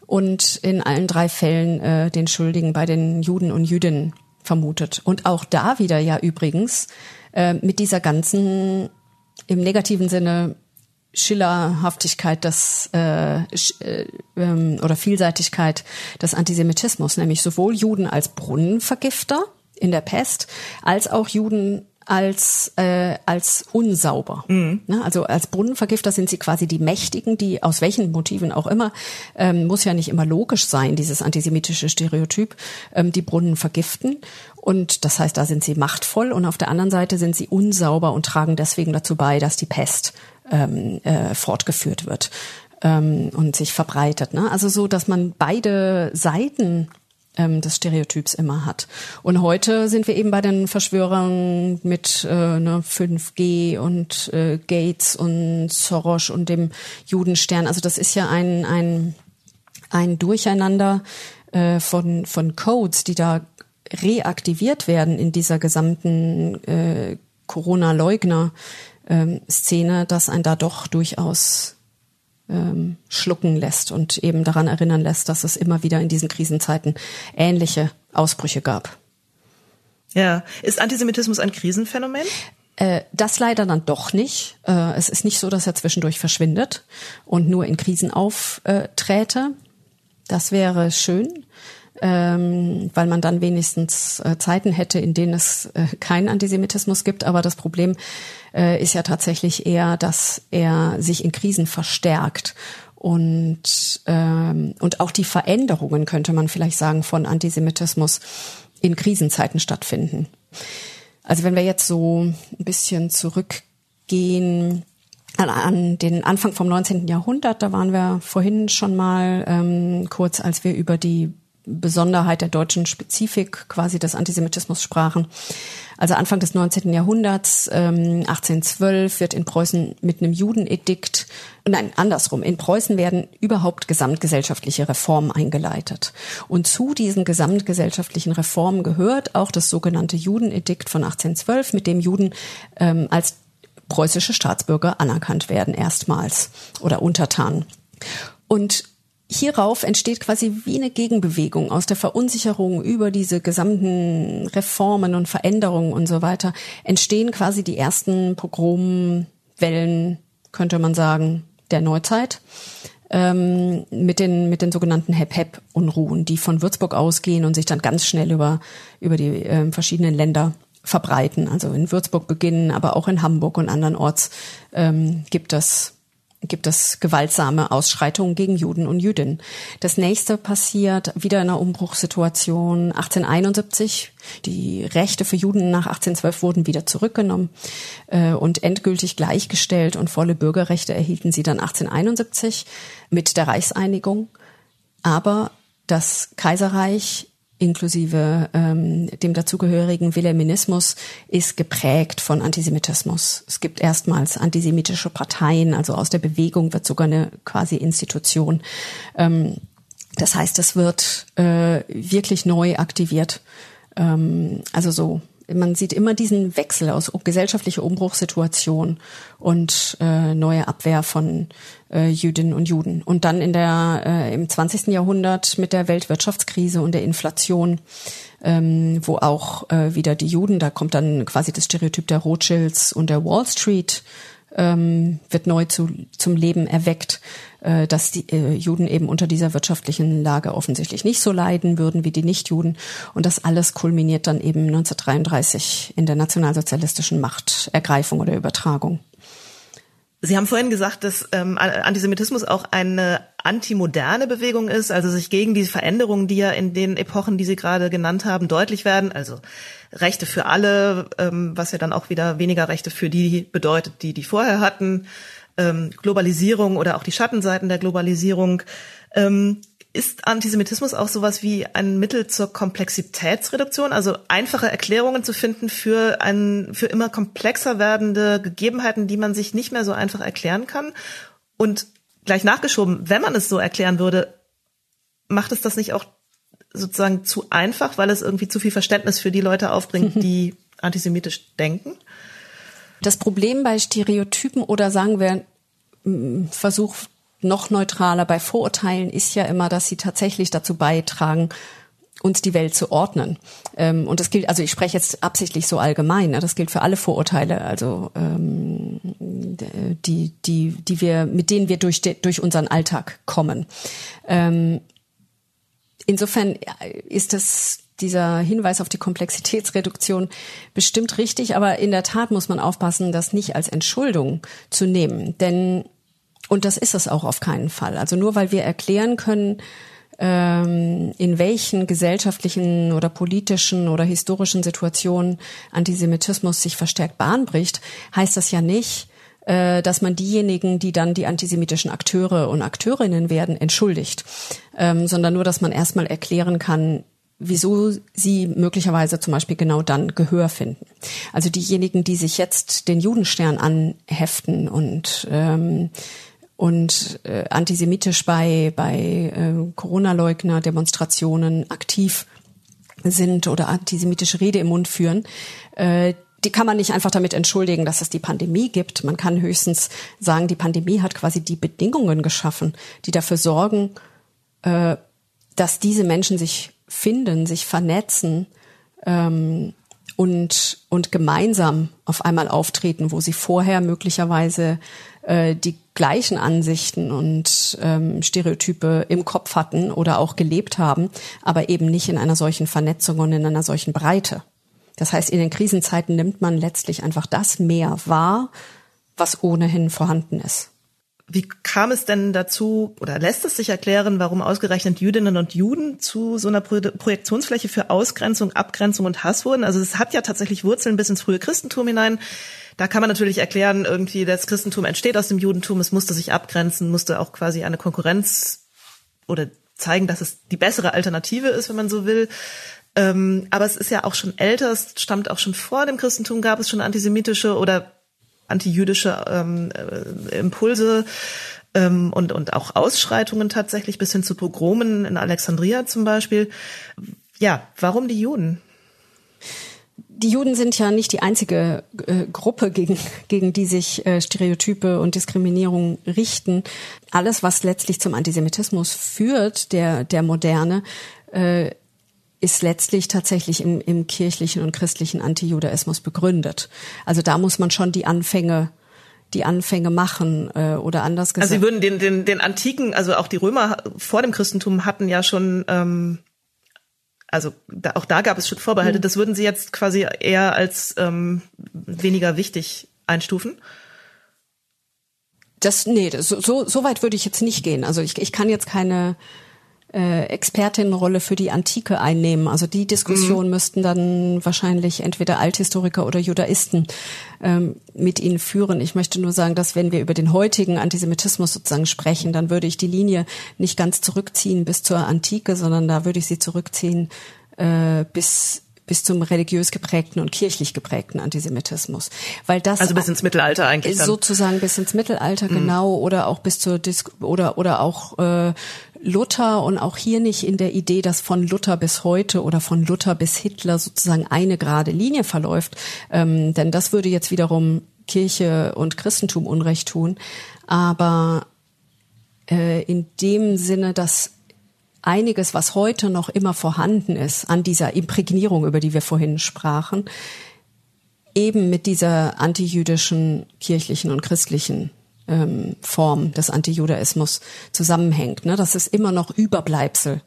und in allen drei Fällen äh, den Schuldigen bei den Juden und Jüdinnen vermutet. Und auch da wieder ja übrigens äh, mit dieser ganzen im negativen Sinne Schillerhaftigkeit des äh, äh, ähm, oder Vielseitigkeit des Antisemitismus, nämlich sowohl Juden als Brunnenvergifter in der Pest, als auch Juden als äh, als unsauber. Mhm. Ne? Also als Brunnenvergifter sind sie quasi die Mächtigen, die aus welchen Motiven auch immer ähm, muss ja nicht immer logisch sein, dieses antisemitische Stereotyp, ähm, die Brunnen vergiften. Und das heißt, da sind sie machtvoll und auf der anderen Seite sind sie unsauber und tragen deswegen dazu bei, dass die Pest ähm, äh, fortgeführt wird ähm, und sich verbreitet. Ne? Also so, dass man beide Seiten ähm, des Stereotyps immer hat. Und heute sind wir eben bei den Verschwörern mit äh, ne, 5G und äh, Gates und Soros und dem Judenstern. Also das ist ja ein, ein, ein Durcheinander äh, von, von Codes, die da reaktiviert werden in dieser gesamten äh, Corona-Leugner ähm, Szene, dass ein da doch durchaus ähm, schlucken lässt und eben daran erinnern lässt, dass es immer wieder in diesen Krisenzeiten ähnliche Ausbrüche gab. Ja, ist Antisemitismus ein Krisenphänomen? Äh, das leider dann doch nicht. Äh, es ist nicht so, dass er zwischendurch verschwindet und nur in Krisen aufträte. Das wäre schön ähm, weil man dann wenigstens äh, Zeiten hätte, in denen es äh, keinen Antisemitismus gibt. Aber das Problem äh, ist ja tatsächlich eher, dass er sich in Krisen verstärkt und ähm, und auch die Veränderungen könnte man vielleicht sagen von Antisemitismus in Krisenzeiten stattfinden. Also wenn wir jetzt so ein bisschen zurückgehen an, an den Anfang vom 19. Jahrhundert, da waren wir vorhin schon mal ähm, kurz, als wir über die Besonderheit der deutschen Spezifik quasi des Antisemitismus sprachen. Also Anfang des 19. Jahrhunderts, ähm, 1812, wird in Preußen mit einem Judenedikt, nein, andersrum, in Preußen werden überhaupt gesamtgesellschaftliche Reformen eingeleitet. Und zu diesen gesamtgesellschaftlichen Reformen gehört auch das sogenannte Judenedikt von 1812, mit dem Juden ähm, als preußische Staatsbürger anerkannt werden, erstmals oder untertan. Und hierauf entsteht quasi wie eine Gegenbewegung aus der Verunsicherung über diese gesamten Reformen und Veränderungen und so weiter, entstehen quasi die ersten Pogromwellen, könnte man sagen, der Neuzeit. Ähm, mit den mit den sogenannten Hep-Hep-Unruhen, die von Würzburg ausgehen und sich dann ganz schnell über über die äh, verschiedenen Länder verbreiten. Also in Würzburg beginnen, aber auch in Hamburg und andernorts ähm, gibt es gibt es gewaltsame Ausschreitungen gegen Juden und Jüdinnen. Das nächste passiert wieder in einer Umbruchssituation 1871. Die Rechte für Juden nach 1812 wurden wieder zurückgenommen äh, und endgültig gleichgestellt und volle Bürgerrechte erhielten sie dann 1871 mit der Reichseinigung. Aber das Kaiserreich inklusive ähm, dem dazugehörigen Wilhelminismus ist geprägt von Antisemitismus. Es gibt erstmals antisemitische Parteien, also aus der Bewegung wird sogar eine quasi Institution. Ähm, das heißt, es wird äh, wirklich neu aktiviert. Ähm, also so man sieht immer diesen Wechsel aus gesellschaftlicher Umbruchssituation und äh, neue Abwehr von äh, Jüdinnen und Juden. Und dann in der äh, im 20. Jahrhundert mit der Weltwirtschaftskrise und der Inflation, ähm, wo auch äh, wieder die Juden, da kommt dann quasi das Stereotyp der Rothschilds und der Wall Street ähm, wird neu zu, zum Leben erweckt, äh, dass die äh, Juden eben unter dieser wirtschaftlichen Lage offensichtlich nicht so leiden würden wie die Nichtjuden. Und das alles kulminiert dann eben 1933 in der nationalsozialistischen Machtergreifung oder Übertragung. Sie haben vorhin gesagt, dass ähm, Antisemitismus auch eine antimoderne Bewegung ist, also sich gegen die Veränderungen, die ja in den Epochen, die Sie gerade genannt haben, deutlich werden. Also Rechte für alle, ähm, was ja dann auch wieder weniger Rechte für die bedeutet, die die vorher hatten. Ähm, Globalisierung oder auch die Schattenseiten der Globalisierung. Ähm, ist Antisemitismus auch sowas wie ein Mittel zur Komplexitätsreduktion, also einfache Erklärungen zu finden für ein, für immer komplexer werdende Gegebenheiten, die man sich nicht mehr so einfach erklären kann? Und gleich nachgeschoben, wenn man es so erklären würde, macht es das nicht auch sozusagen zu einfach, weil es irgendwie zu viel Verständnis für die Leute aufbringt, die antisemitisch denken? Das Problem bei Stereotypen oder sagen wir Versuch noch neutraler bei Vorurteilen ist ja immer, dass sie tatsächlich dazu beitragen, uns die Welt zu ordnen. Ähm, und das gilt, also ich spreche jetzt absichtlich so allgemein, ne? das gilt für alle Vorurteile, also ähm, die, die, die wir, mit denen wir durch, durch unseren Alltag kommen. Ähm, insofern ist das dieser Hinweis auf die Komplexitätsreduktion bestimmt richtig, aber in der Tat muss man aufpassen, das nicht als Entschuldung zu nehmen. Denn und das ist es auch auf keinen Fall. Also nur weil wir erklären können, ähm, in welchen gesellschaftlichen oder politischen oder historischen Situationen Antisemitismus sich verstärkt Bahn bricht, heißt das ja nicht, äh, dass man diejenigen, die dann die antisemitischen Akteure und Akteurinnen werden, entschuldigt, ähm, sondern nur, dass man erstmal erklären kann, wieso sie möglicherweise zum Beispiel genau dann Gehör finden. Also diejenigen, die sich jetzt den Judenstern anheften und ähm, und äh, antisemitisch bei, bei äh, Corona-Leugner-Demonstrationen aktiv sind oder antisemitische Rede im Mund führen, äh, die kann man nicht einfach damit entschuldigen, dass es die Pandemie gibt. Man kann höchstens sagen, die Pandemie hat quasi die Bedingungen geschaffen, die dafür sorgen, äh, dass diese Menschen sich finden, sich vernetzen ähm, und, und gemeinsam auf einmal auftreten, wo sie vorher möglicherweise äh, die gleichen Ansichten und ähm, Stereotype im Kopf hatten oder auch gelebt haben, aber eben nicht in einer solchen Vernetzung und in einer solchen Breite. Das heißt, in den Krisenzeiten nimmt man letztlich einfach das mehr wahr, was ohnehin vorhanden ist. Wie kam es denn dazu oder lässt es sich erklären, warum ausgerechnet Jüdinnen und Juden zu so einer Projektionsfläche für Ausgrenzung, Abgrenzung und Hass wurden? Also es hat ja tatsächlich Wurzeln bis ins frühe Christentum hinein. Da kann man natürlich erklären, irgendwie das Christentum entsteht aus dem Judentum, es musste sich abgrenzen, musste auch quasi eine Konkurrenz oder zeigen, dass es die bessere Alternative ist, wenn man so will. Ähm, aber es ist ja auch schon älter, es stammt auch schon vor dem Christentum, gab es schon antisemitische oder antijüdische ähm, äh, Impulse ähm, und, und auch Ausschreitungen tatsächlich bis hin zu Pogromen in Alexandria zum Beispiel. Ja, warum die Juden? die Juden sind ja nicht die einzige äh, Gruppe, gegen, gegen die sich äh, Stereotype und Diskriminierung richten. Alles, was letztlich zum Antisemitismus führt, der, der Moderne, äh, ist letztlich tatsächlich im, im kirchlichen und christlichen Antijudaismus begründet. Also da muss man schon die Anfänge die Anfänge machen äh, oder anders gesagt. Also Sie würden den, den, den antiken, also auch die Römer vor dem Christentum hatten ja schon ähm, also da, auch da gab es schon Vorbehalte. Mhm. Das würden Sie jetzt quasi eher als ähm, weniger wichtig einstufen? Das, nee, so, so weit würde ich jetzt nicht gehen. Also ich, ich kann jetzt keine äh, Expertinnenrolle für die Antike einnehmen. Also die Diskussion mhm. müssten dann wahrscheinlich entweder Althistoriker oder Judaisten ähm, mit ihnen führen. Ich möchte nur sagen, dass wenn wir über den heutigen Antisemitismus sozusagen sprechen, dann würde ich die Linie nicht ganz zurückziehen bis zur Antike, sondern da würde ich sie zurückziehen äh, bis bis zum religiös geprägten und kirchlich geprägten Antisemitismus, weil das also bis ins Mittelalter eigentlich dann. sozusagen bis ins Mittelalter mhm. genau oder auch bis zur Dis oder oder auch äh, Luther und auch hier nicht in der Idee, dass von Luther bis heute oder von Luther bis Hitler sozusagen eine gerade Linie verläuft, ähm, denn das würde jetzt wiederum Kirche und Christentum Unrecht tun, aber äh, in dem Sinne, dass einiges, was heute noch immer vorhanden ist, an dieser Imprägnierung, über die wir vorhin sprachen, eben mit dieser antijüdischen kirchlichen und christlichen ähm, Form des Antijudaismus zusammenhängt. Ne? Dass es immer noch Überbleibsel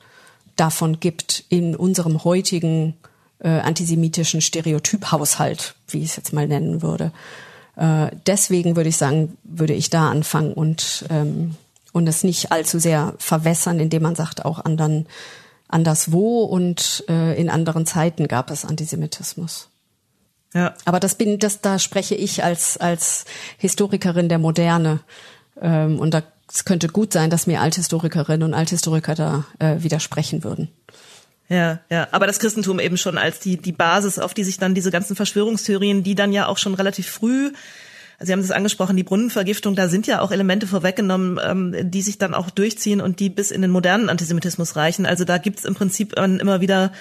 davon gibt in unserem heutigen äh, antisemitischen Stereotyphaushalt, wie ich es jetzt mal nennen würde. Äh, deswegen würde ich sagen, würde ich da anfangen und ähm, und es nicht allzu sehr verwässern, indem man sagt, auch anderen, anderswo und äh, in anderen Zeiten gab es Antisemitismus. Ja. Aber das bin, das da spreche ich als als Historikerin der Moderne ähm, und da es könnte gut sein, dass mir Althistorikerinnen und Althistoriker da äh, widersprechen würden. Ja, ja, aber das Christentum eben schon als die die Basis, auf die sich dann diese ganzen Verschwörungstheorien, die dann ja auch schon relativ früh Sie haben es angesprochen, die Brunnenvergiftung, da sind ja auch Elemente vorweggenommen, ähm, die sich dann auch durchziehen und die bis in den modernen Antisemitismus reichen. Also da gibt es im Prinzip immer wieder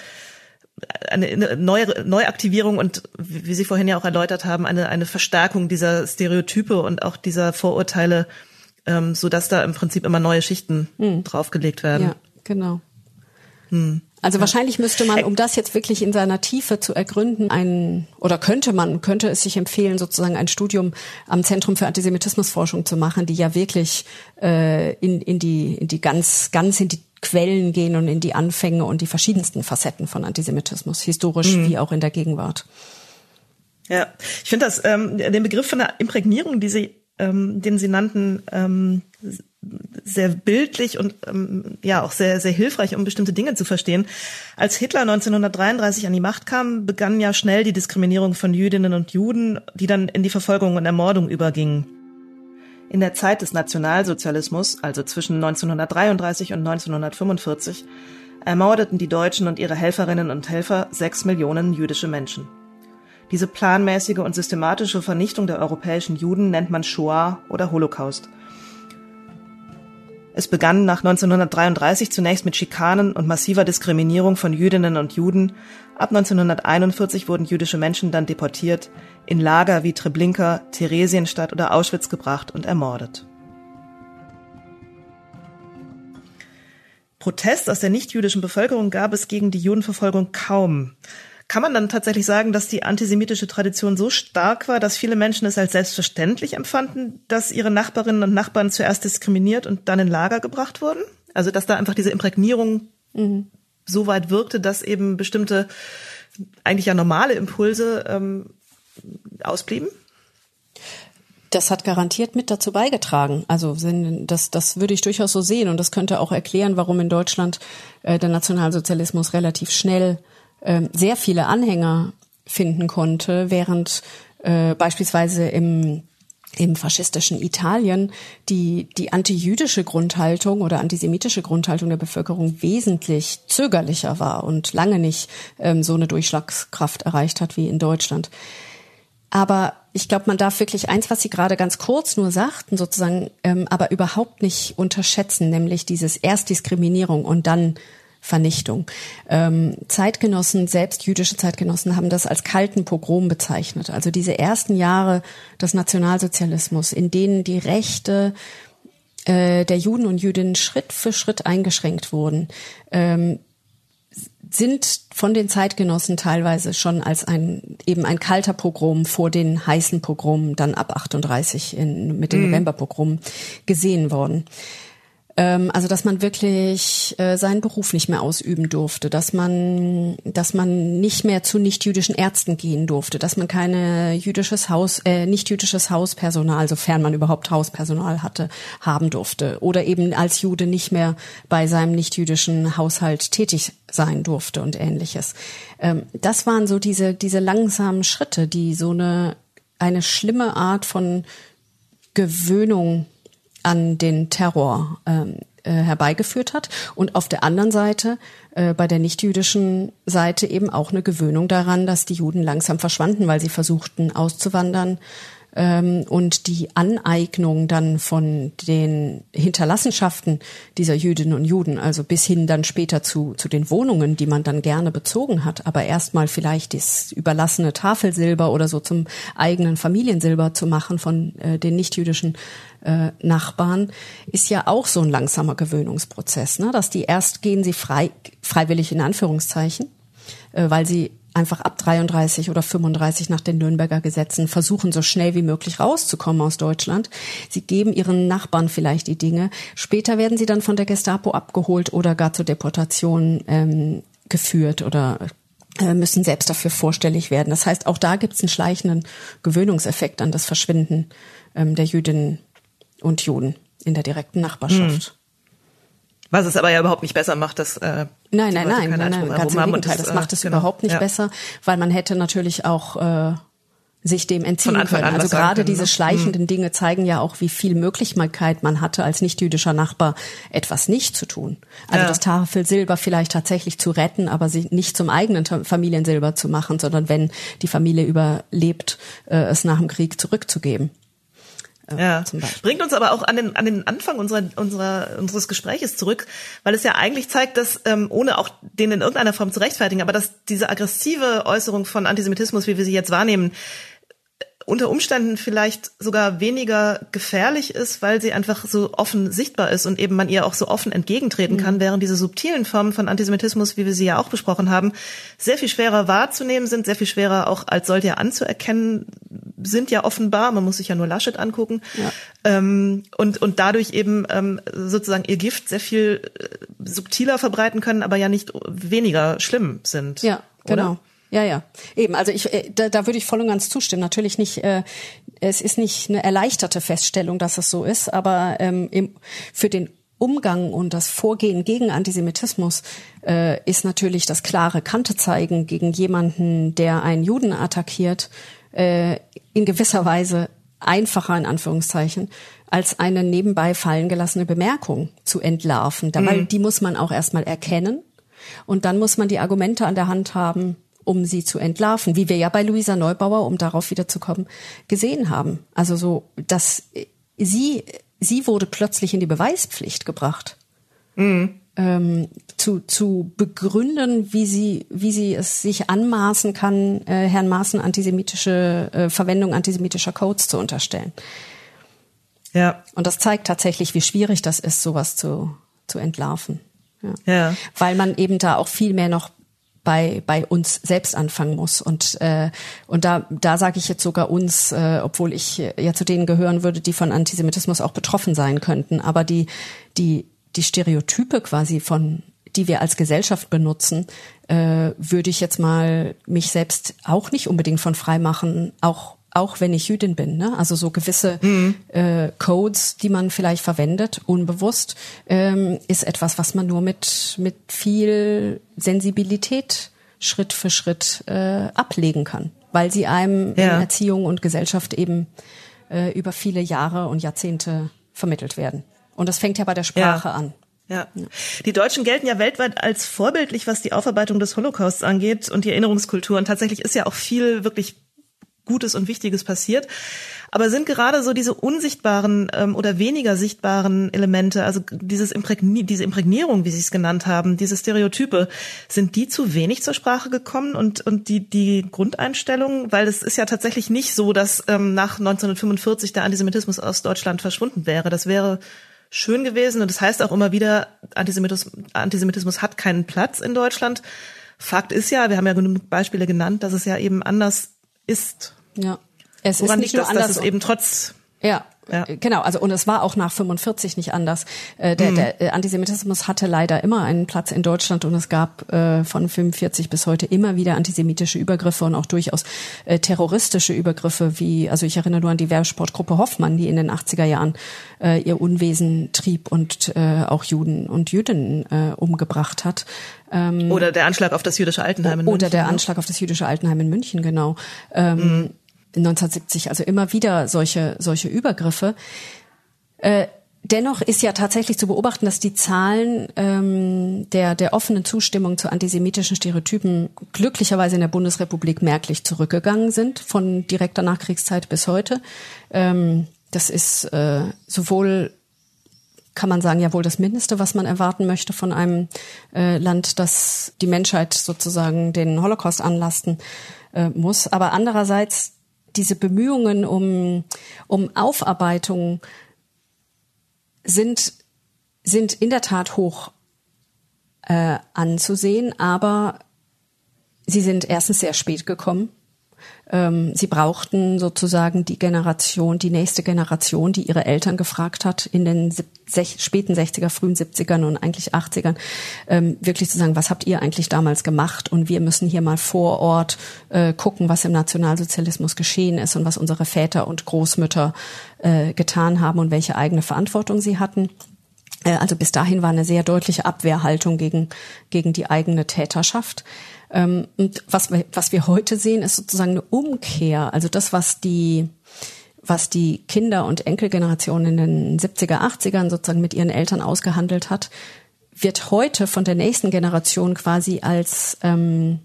eine neue Neuaktivierung und wie Sie vorhin ja auch erläutert haben, eine, eine Verstärkung dieser Stereotype und auch dieser Vorurteile, ähm, so dass da im Prinzip immer neue Schichten hm. draufgelegt werden. Ja, genau. Hm. Also ja. wahrscheinlich müsste man, um das jetzt wirklich in seiner Tiefe zu ergründen, ein oder könnte man, könnte es sich empfehlen, sozusagen ein Studium am Zentrum für Antisemitismusforschung zu machen, die ja wirklich äh, in, in die in die ganz ganz in die Quellen gehen und in die Anfänge und die verschiedensten Facetten von Antisemitismus, historisch mhm. wie auch in der Gegenwart. Ja, ich finde das ähm, den Begriff von der Imprägnierung, die Sie, ähm, den Sie nannten, ähm, sehr bildlich und ähm, ja auch sehr sehr hilfreich, um bestimmte Dinge zu verstehen. Als Hitler 1933 an die Macht kam, begann ja schnell die Diskriminierung von Jüdinnen und Juden, die dann in die Verfolgung und Ermordung überging. In der Zeit des Nationalsozialismus, also zwischen 1933 und 1945, ermordeten die Deutschen und ihre Helferinnen und Helfer sechs Millionen jüdische Menschen. Diese planmäßige und systematische Vernichtung der europäischen Juden nennt man Shoah oder Holocaust – es begann nach 1933 zunächst mit Schikanen und massiver Diskriminierung von Jüdinnen und Juden. Ab 1941 wurden jüdische Menschen dann deportiert, in Lager wie Treblinka, Theresienstadt oder Auschwitz gebracht und ermordet. Protest aus der nichtjüdischen Bevölkerung gab es gegen die Judenverfolgung kaum. Kann man dann tatsächlich sagen, dass die antisemitische Tradition so stark war, dass viele Menschen es als selbstverständlich empfanden, dass ihre Nachbarinnen und Nachbarn zuerst diskriminiert und dann in Lager gebracht wurden? Also dass da einfach diese Imprägnierung mhm. so weit wirkte, dass eben bestimmte eigentlich ja normale Impulse ähm, ausblieben? das hat garantiert mit dazu beigetragen. Also das, das würde ich durchaus so sehen und das könnte auch erklären, warum in Deutschland äh, der Nationalsozialismus relativ schnell ähm, sehr viele Anhänger finden konnte, während äh, beispielsweise im im faschistischen Italien die, die antijüdische Grundhaltung oder antisemitische Grundhaltung der Bevölkerung wesentlich zögerlicher war und lange nicht ähm, so eine Durchschlagskraft erreicht hat wie in Deutschland. Aber ich glaube, man darf wirklich eins, was Sie gerade ganz kurz nur sagten, sozusagen, ähm, aber überhaupt nicht unterschätzen, nämlich dieses Erstdiskriminierung und dann Vernichtung. Ähm, Zeitgenossen, selbst jüdische Zeitgenossen, haben das als kalten Pogrom bezeichnet. Also diese ersten Jahre des Nationalsozialismus, in denen die Rechte äh, der Juden und Jüdinnen Schritt für Schritt eingeschränkt wurden, ähm, sind von den Zeitgenossen teilweise schon als ein eben ein kalter Pogrom vor den heißen Pogromen dann ab 38 in, mit den mhm. Novemberpogromen gesehen worden. Ähm, also dass man wirklich äh, seinen Beruf nicht mehr ausüben durfte, dass man, dass man nicht mehr zu nicht-jüdischen Ärzten gehen durfte, dass man keine jüdisches Haus, äh, nicht jüdisches Hauspersonal, sofern man überhaupt Hauspersonal hatte, haben durfte oder eben als Jude nicht mehr bei seinem nicht-jüdischen Haushalt tätig sein durfte und ähnliches. Ähm, das waren so diese diese langsamen Schritte, die so eine eine schlimme Art von Gewöhnung an den Terror ähm, äh, herbeigeführt hat. Und auf der anderen Seite, äh, bei der nichtjüdischen Seite eben auch eine Gewöhnung daran, dass die Juden langsam verschwanden, weil sie versuchten auszuwandern ähm, und die Aneignung dann von den Hinterlassenschaften dieser Jüdinnen und Juden, also bis hin dann später zu, zu den Wohnungen, die man dann gerne bezogen hat, aber erstmal vielleicht das überlassene Tafelsilber oder so zum eigenen Familiensilber zu machen von äh, den nichtjüdischen äh, Nachbarn, ist ja auch so ein langsamer Gewöhnungsprozess, ne? dass die erst gehen sie frei, freiwillig in Anführungszeichen, äh, weil sie einfach ab 33 oder 35 nach den Nürnberger Gesetzen versuchen, so schnell wie möglich rauszukommen aus Deutschland. Sie geben ihren Nachbarn vielleicht die Dinge. Später werden sie dann von der Gestapo abgeholt oder gar zur Deportation ähm, geführt oder äh, müssen selbst dafür vorstellig werden. Das heißt, auch da gibt es einen schleichenden Gewöhnungseffekt an das Verschwinden ähm, der Jüdinnen und Juden in der direkten Nachbarschaft. Hm. Was es aber ja überhaupt nicht besser macht, dass äh, nein, nein, nein, nein, nein, ganz im Gegenteil. Das, macht es genau, überhaupt nicht ja. besser, weil man hätte natürlich auch äh, sich dem entziehen können. Also gerade können, diese ne? schleichenden hm. Dinge zeigen ja auch, wie viel Möglichkeit man hatte, als nicht-jüdischer Nachbar etwas nicht zu tun. Also ja. das Tafelsilber vielleicht tatsächlich zu retten, aber sie nicht zum eigenen Familiensilber zu machen, sondern wenn die Familie überlebt, äh, es nach dem Krieg zurückzugeben. Äh, ja. Bringt uns aber auch an den, an den Anfang unserer, unserer, unseres Gespräches zurück, weil es ja eigentlich zeigt, dass, ähm, ohne auch den in irgendeiner Form zu rechtfertigen, aber dass diese aggressive Äußerung von Antisemitismus, wie wir sie jetzt wahrnehmen, unter Umständen vielleicht sogar weniger gefährlich ist, weil sie einfach so offen sichtbar ist und eben man ihr auch so offen entgegentreten kann, mhm. während diese subtilen Formen von Antisemitismus, wie wir sie ja auch besprochen haben, sehr viel schwerer wahrzunehmen sind, sehr viel schwerer auch als solche anzuerkennen sind ja offenbar. Man muss sich ja nur Laschet angucken ja. ähm, und und dadurch eben ähm, sozusagen ihr Gift sehr viel äh, subtiler verbreiten können, aber ja nicht weniger schlimm sind. Ja, genau. Oder? Ja, ja. Eben, also ich, äh, da, da würde ich voll und ganz zustimmen. Natürlich nicht, äh, es ist nicht eine erleichterte Feststellung, dass es so ist, aber ähm, im, für den Umgang und das Vorgehen gegen Antisemitismus äh, ist natürlich das klare Kante zeigen gegen jemanden, der einen Juden attackiert, äh, in gewisser Weise einfacher in Anführungszeichen als eine nebenbei fallen gelassene Bemerkung zu entlarven. Da, mhm. die muss man auch erstmal erkennen und dann muss man die Argumente an der Hand haben, um sie zu entlarven, wie wir ja bei Luisa Neubauer, um darauf wiederzukommen, gesehen haben. Also so, dass sie, sie wurde plötzlich in die Beweispflicht gebracht. Mhm. Ähm, zu, zu begründen, wie sie, wie sie es sich anmaßen kann, äh, Herrn Maaßen antisemitische äh, Verwendung antisemitischer Codes zu unterstellen. Ja. Und das zeigt tatsächlich, wie schwierig das ist, sowas zu, zu entlarven. Ja. ja. Weil man eben da auch viel mehr noch bei bei uns selbst anfangen muss und äh, und da da sage ich jetzt sogar uns, äh, obwohl ich ja zu denen gehören würde, die von Antisemitismus auch betroffen sein könnten, aber die die die Stereotype quasi von die wir als Gesellschaft benutzen, äh, würde ich jetzt mal mich selbst auch nicht unbedingt von frei machen, auch auch wenn ich Jüdin bin. Ne? Also so gewisse mhm. äh, Codes, die man vielleicht verwendet, unbewusst, ähm, ist etwas, was man nur mit, mit viel Sensibilität Schritt für Schritt äh, ablegen kann, weil sie einem ja. in Erziehung und Gesellschaft eben äh, über viele Jahre und Jahrzehnte vermittelt werden. Und das fängt ja bei der Sprache ja. an. Ja. Die Deutschen gelten ja weltweit als vorbildlich, was die Aufarbeitung des Holocausts angeht und die Erinnerungskultur. Und tatsächlich ist ja auch viel wirklich Gutes und Wichtiges passiert. Aber sind gerade so diese unsichtbaren ähm, oder weniger sichtbaren Elemente, also dieses Imprägni diese Imprägnierung, wie Sie es genannt haben, diese Stereotype, sind die zu wenig zur Sprache gekommen und, und die, die Grundeinstellung? Weil es ist ja tatsächlich nicht so, dass ähm, nach 1945 der Antisemitismus aus Deutschland verschwunden wäre. Das wäre schön gewesen und das heißt auch immer wieder, Antisemitismus, Antisemitismus hat keinen Platz in Deutschland. Fakt ist ja, wir haben ja genug Beispiele genannt, dass es ja eben anders ist. Ja. Es Woran ist nicht liegt das, dass es eben trotz ja, ja. Äh, genau, also und es war auch nach 45 nicht anders. Äh, der, mhm. der äh, Antisemitismus hatte leider immer einen Platz in Deutschland und es gab äh, von 45 bis heute immer wieder antisemitische Übergriffe und auch durchaus äh, terroristische Übergriffe, wie, also ich erinnere nur an die Wehrsportgruppe Hoffmann, die in den 80er Jahren äh, ihr Unwesen trieb und äh, auch Juden und Jüdinnen äh, umgebracht hat. Ähm, oder der Anschlag auf das jüdische Altenheim in München. Oder der Anschlag auf das jüdische Altenheim in München, genau. Ähm, mhm 1970, also immer wieder solche, solche Übergriffe. Äh, Dennoch ist ja tatsächlich zu beobachten, dass die Zahlen ähm, der, der offenen Zustimmung zu antisemitischen Stereotypen glücklicherweise in der Bundesrepublik merklich zurückgegangen sind, von direkter Nachkriegszeit bis heute. Ähm, das ist äh, sowohl kann man sagen, ja wohl das Mindeste, was man erwarten möchte von einem äh, Land, das die Menschheit sozusagen den Holocaust anlasten äh, muss. Aber andererseits diese Bemühungen um, um Aufarbeitung sind, sind in der Tat hoch äh, anzusehen, aber sie sind erstens sehr spät gekommen ähm, sie brauchten sozusagen die Generation, die nächste Generation, die ihre Eltern gefragt hat in den späten 60er, frühen 70ern und eigentlich 80ern, ähm, wirklich zu sagen, was habt ihr eigentlich damals gemacht? Und wir müssen hier mal vor Ort äh, gucken, was im Nationalsozialismus geschehen ist und was unsere Väter und Großmütter äh, getan haben und welche eigene Verantwortung sie hatten. Äh, also bis dahin war eine sehr deutliche Abwehrhaltung gegen, gegen die eigene Täterschaft. Ähm, und was wir, was wir heute sehen, ist sozusagen eine Umkehr. Also das, was die, was die Kinder- und Enkelgeneration in den 70er, 80ern sozusagen mit ihren Eltern ausgehandelt hat, wird heute von der nächsten Generation quasi als ähm,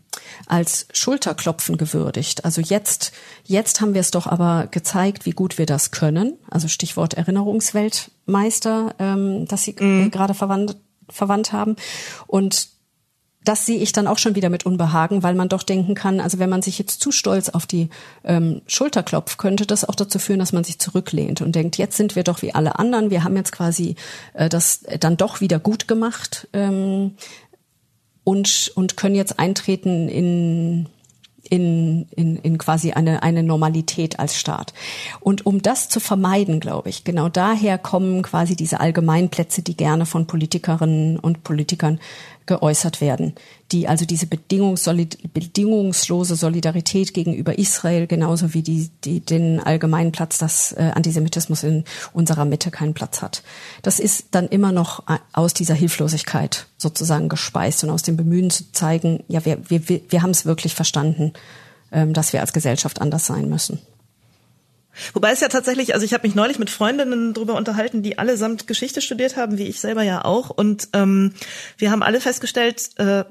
als Schulterklopfen gewürdigt. Also jetzt jetzt haben wir es doch aber gezeigt, wie gut wir das können. Also Stichwort Erinnerungsweltmeister, ähm, das Sie mhm. gerade verwandt verwandt haben und das sehe ich dann auch schon wieder mit Unbehagen, weil man doch denken kann, also wenn man sich jetzt zu stolz auf die ähm, Schulter klopft, könnte das auch dazu führen, dass man sich zurücklehnt und denkt, jetzt sind wir doch wie alle anderen, wir haben jetzt quasi äh, das dann doch wieder gut gemacht ähm, und, und können jetzt eintreten in in, in, in quasi eine, eine Normalität als Staat. Und um das zu vermeiden, glaube ich, genau daher kommen quasi diese Allgemeinplätze, die gerne von Politikerinnen und Politikern geäußert werden, die also diese bedingungslose Solidarität gegenüber Israel genauso wie die, die den allgemeinen Platz, dass äh, Antisemitismus in unserer Mitte keinen Platz hat. Das ist dann immer noch äh, aus dieser Hilflosigkeit sozusagen gespeist und aus dem Bemühen zu zeigen, ja, wir, wir, wir haben es wirklich verstanden, ähm, dass wir als Gesellschaft anders sein müssen. Wobei es ja tatsächlich, also ich habe mich neulich mit Freundinnen drüber unterhalten, die allesamt Geschichte studiert haben, wie ich selber ja auch. Und ähm, wir haben alle festgestellt, äh,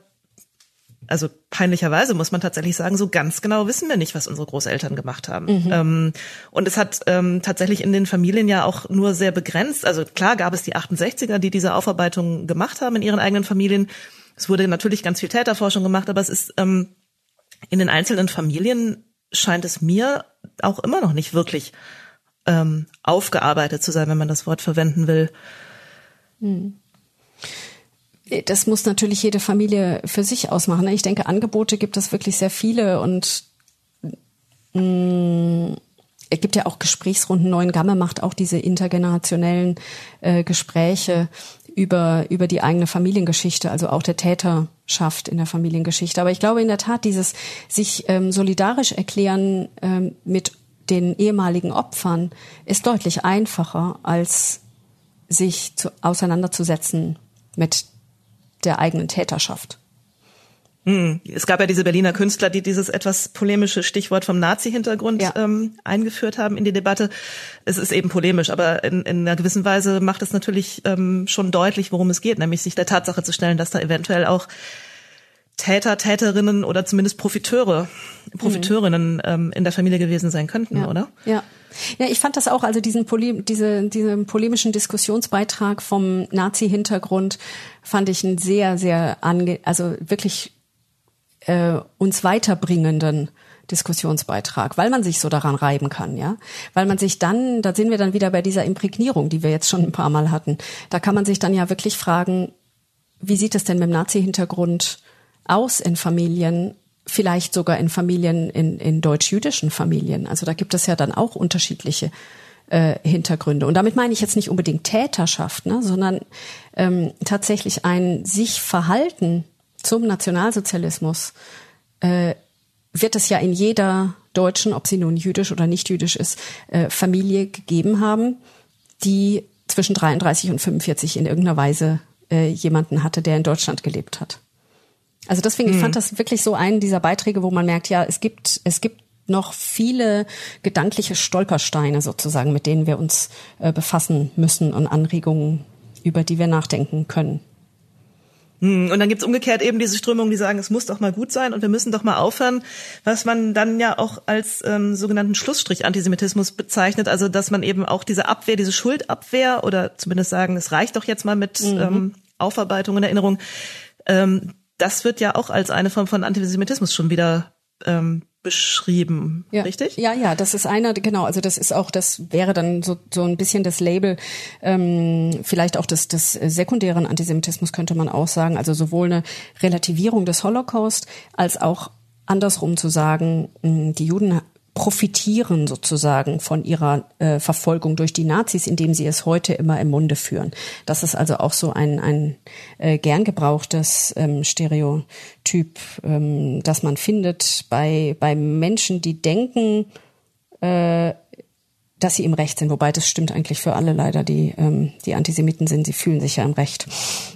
also peinlicherweise muss man tatsächlich sagen, so ganz genau wissen wir nicht, was unsere Großeltern gemacht haben. Mhm. Ähm, und es hat ähm, tatsächlich in den Familien ja auch nur sehr begrenzt. Also klar gab es die 68er, die diese Aufarbeitung gemacht haben in ihren eigenen Familien. Es wurde natürlich ganz viel Täterforschung gemacht, aber es ist ähm, in den einzelnen Familien scheint es mir auch immer noch nicht wirklich ähm, aufgearbeitet zu sein, wenn man das Wort verwenden will. Hm. Das muss natürlich jede Familie für sich ausmachen. Ne? Ich denke, Angebote gibt es wirklich sehr viele und mh, hm, es gibt ja auch Gesprächsrunden. Neuen Gamme macht auch diese intergenerationellen äh, Gespräche über, über die eigene Familiengeschichte, also auch der Täterschaft in der Familiengeschichte. Aber ich glaube in der Tat, dieses sich ähm, solidarisch erklären ähm, mit den ehemaligen Opfern ist deutlich einfacher, als sich zu, auseinanderzusetzen mit der eigenen Täterschaft. Hm. Es gab ja diese Berliner Künstler, die dieses etwas polemische Stichwort vom Nazi-Hintergrund ja. ähm, eingeführt haben in die Debatte. Es ist eben polemisch, aber in, in einer gewissen Weise macht es natürlich ähm, schon deutlich, worum es geht, nämlich sich der Tatsache zu stellen, dass da eventuell auch Täter, Täterinnen oder zumindest Profiteure, Profiteurinnen mhm. ähm, in der Familie gewesen sein könnten, ja. oder? Ja. Ja, ich fand das auch, also diesen, Pole diese, diesen polemischen Diskussionsbeitrag vom Nazi-Hintergrund fand ich einen sehr, sehr ange also wirklich äh, uns weiterbringenden Diskussionsbeitrag, weil man sich so daran reiben kann, ja, weil man sich dann, da sind wir dann wieder bei dieser Imprägnierung, die wir jetzt schon ein paar Mal hatten. Da kann man sich dann ja wirklich fragen, wie sieht es denn mit dem Nazi-Hintergrund aus in Familien, vielleicht sogar in Familien, in, in deutsch-jüdischen Familien. Also da gibt es ja dann auch unterschiedliche äh, Hintergründe. Und damit meine ich jetzt nicht unbedingt Täterschaft, ne, sondern ähm, tatsächlich ein sich Verhalten zum Nationalsozialismus äh, wird es ja in jeder deutschen, ob sie nun jüdisch oder nicht jüdisch ist, äh, Familie gegeben haben, die zwischen 33 und 45 in irgendeiner Weise äh, jemanden hatte, der in Deutschland gelebt hat. Also deswegen, mhm. ich fand das wirklich so einen dieser Beiträge, wo man merkt, ja, es gibt, es gibt noch viele gedankliche Stolpersteine sozusagen, mit denen wir uns äh, befassen müssen und Anregungen, über die wir nachdenken können. Hm, und dann gibt's umgekehrt eben diese Strömungen, die sagen, es muss doch mal gut sein und wir müssen doch mal aufhören, was man dann ja auch als ähm, sogenannten Schlussstrich Antisemitismus bezeichnet. Also dass man eben auch diese Abwehr, diese Schuldabwehr oder zumindest sagen, es reicht doch jetzt mal mit mhm. ähm, Aufarbeitung und Erinnerung. Ähm, das wird ja auch als eine Form von Antisemitismus schon wieder ähm, beschrieben, ja. richtig? Ja, ja, das ist einer, genau, also das ist auch, das wäre dann so, so ein bisschen das Label, ähm, vielleicht auch des, des sekundären Antisemitismus könnte man auch sagen, also sowohl eine Relativierung des Holocaust als auch andersrum zu sagen, die Juden profitieren sozusagen von ihrer äh, Verfolgung durch die Nazis, indem sie es heute immer im Munde führen. Das ist also auch so ein, ein äh, gern gebrauchtes ähm, Stereotyp, ähm, das man findet bei, bei Menschen, die denken, äh, dass sie im Recht sind, wobei das stimmt eigentlich für alle leider, die, ähm, die Antisemiten sind, sie fühlen sich ja im Recht.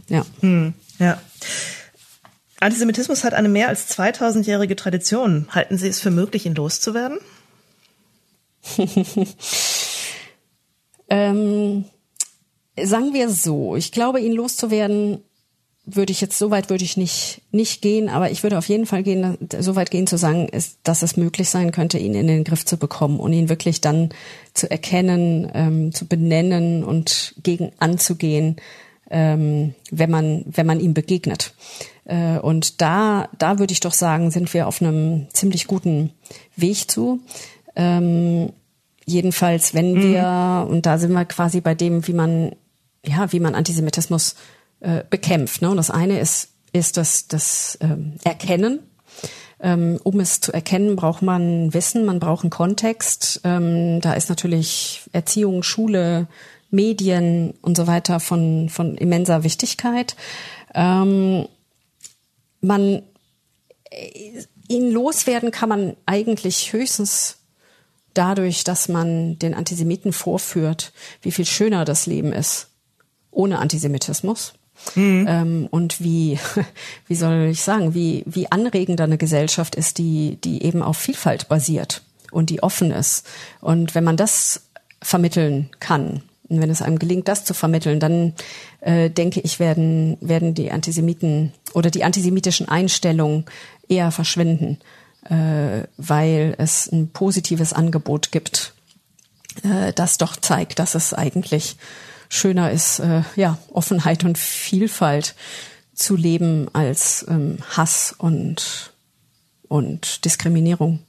Ja. Hm, ja. Antisemitismus hat eine mehr als 2000-jährige Tradition. Halten Sie es für möglich, ihn loszuwerden? ähm, sagen wir so, ich glaube, ihn loszuwerden, würde ich jetzt so weit würde ich nicht nicht gehen, aber ich würde auf jeden Fall gehen, so weit gehen zu sagen, ist, dass es möglich sein könnte, ihn in den Griff zu bekommen und ihn wirklich dann zu erkennen, ähm, zu benennen und gegen anzugehen, ähm, wenn man wenn man ihm begegnet. Äh, und da, da würde ich doch sagen, sind wir auf einem ziemlich guten Weg zu. Ähm, jedenfalls, wenn mhm. wir, und da sind wir quasi bei dem, wie man, ja, wie man Antisemitismus äh, bekämpft. Ne? Und das eine ist, ist das, das ähm, Erkennen. Ähm, um es zu erkennen, braucht man Wissen, man braucht einen Kontext. Ähm, da ist natürlich Erziehung, Schule, Medien und so weiter von, von immenser Wichtigkeit. Ähm, man äh, ihn loswerden kann man eigentlich höchstens dadurch, dass man den Antisemiten vorführt, wie viel schöner das Leben ist ohne Antisemitismus. Mhm. Ähm, und wie, wie soll ich sagen, wie, wie anregender eine Gesellschaft ist, die, die eben auf Vielfalt basiert und die offen ist. Und wenn man das vermitteln kann, und wenn es einem gelingt, das zu vermitteln, dann äh, denke ich, werden, werden die Antisemiten oder die antisemitischen Einstellungen eher verschwinden, äh, weil es ein positives Angebot gibt, äh, das doch zeigt, dass es eigentlich schöner ist, äh, ja, Offenheit und Vielfalt zu leben als ähm, Hass und, und Diskriminierung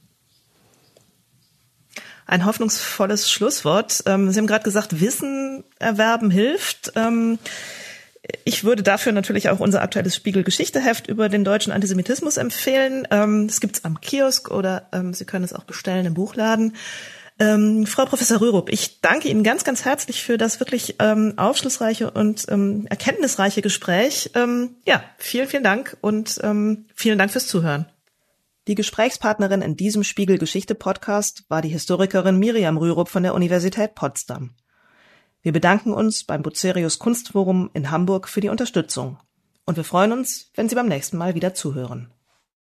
ein hoffnungsvolles Schlusswort. Ähm, Sie haben gerade gesagt, Wissen erwerben hilft. Ähm, ich würde dafür natürlich auch unser aktuelles Spiegel-Geschichteheft über den deutschen Antisemitismus empfehlen. Ähm, das gibt's am Kiosk oder Sie können es auch bestellen im Buchladen. Ähm, Frau Professor Rürup, ich danke Ihnen ganz, ganz herzlich für das wirklich ähm, aufschlussreiche und ähm, erkenntnisreiche Gespräch. ja, vielen, vielen Dank und vielen Dank fürs Zuhören. Die Gesprächspartnerin in diesem Spiegel Geschichte Podcast war die Historikerin Miriam Rürup von der Universität Potsdam. Wir bedanken uns beim Bucerius Kunstforum in Hamburg für die Unterstützung und wir freuen uns, wenn Sie beim nächsten Mal wieder zuhören.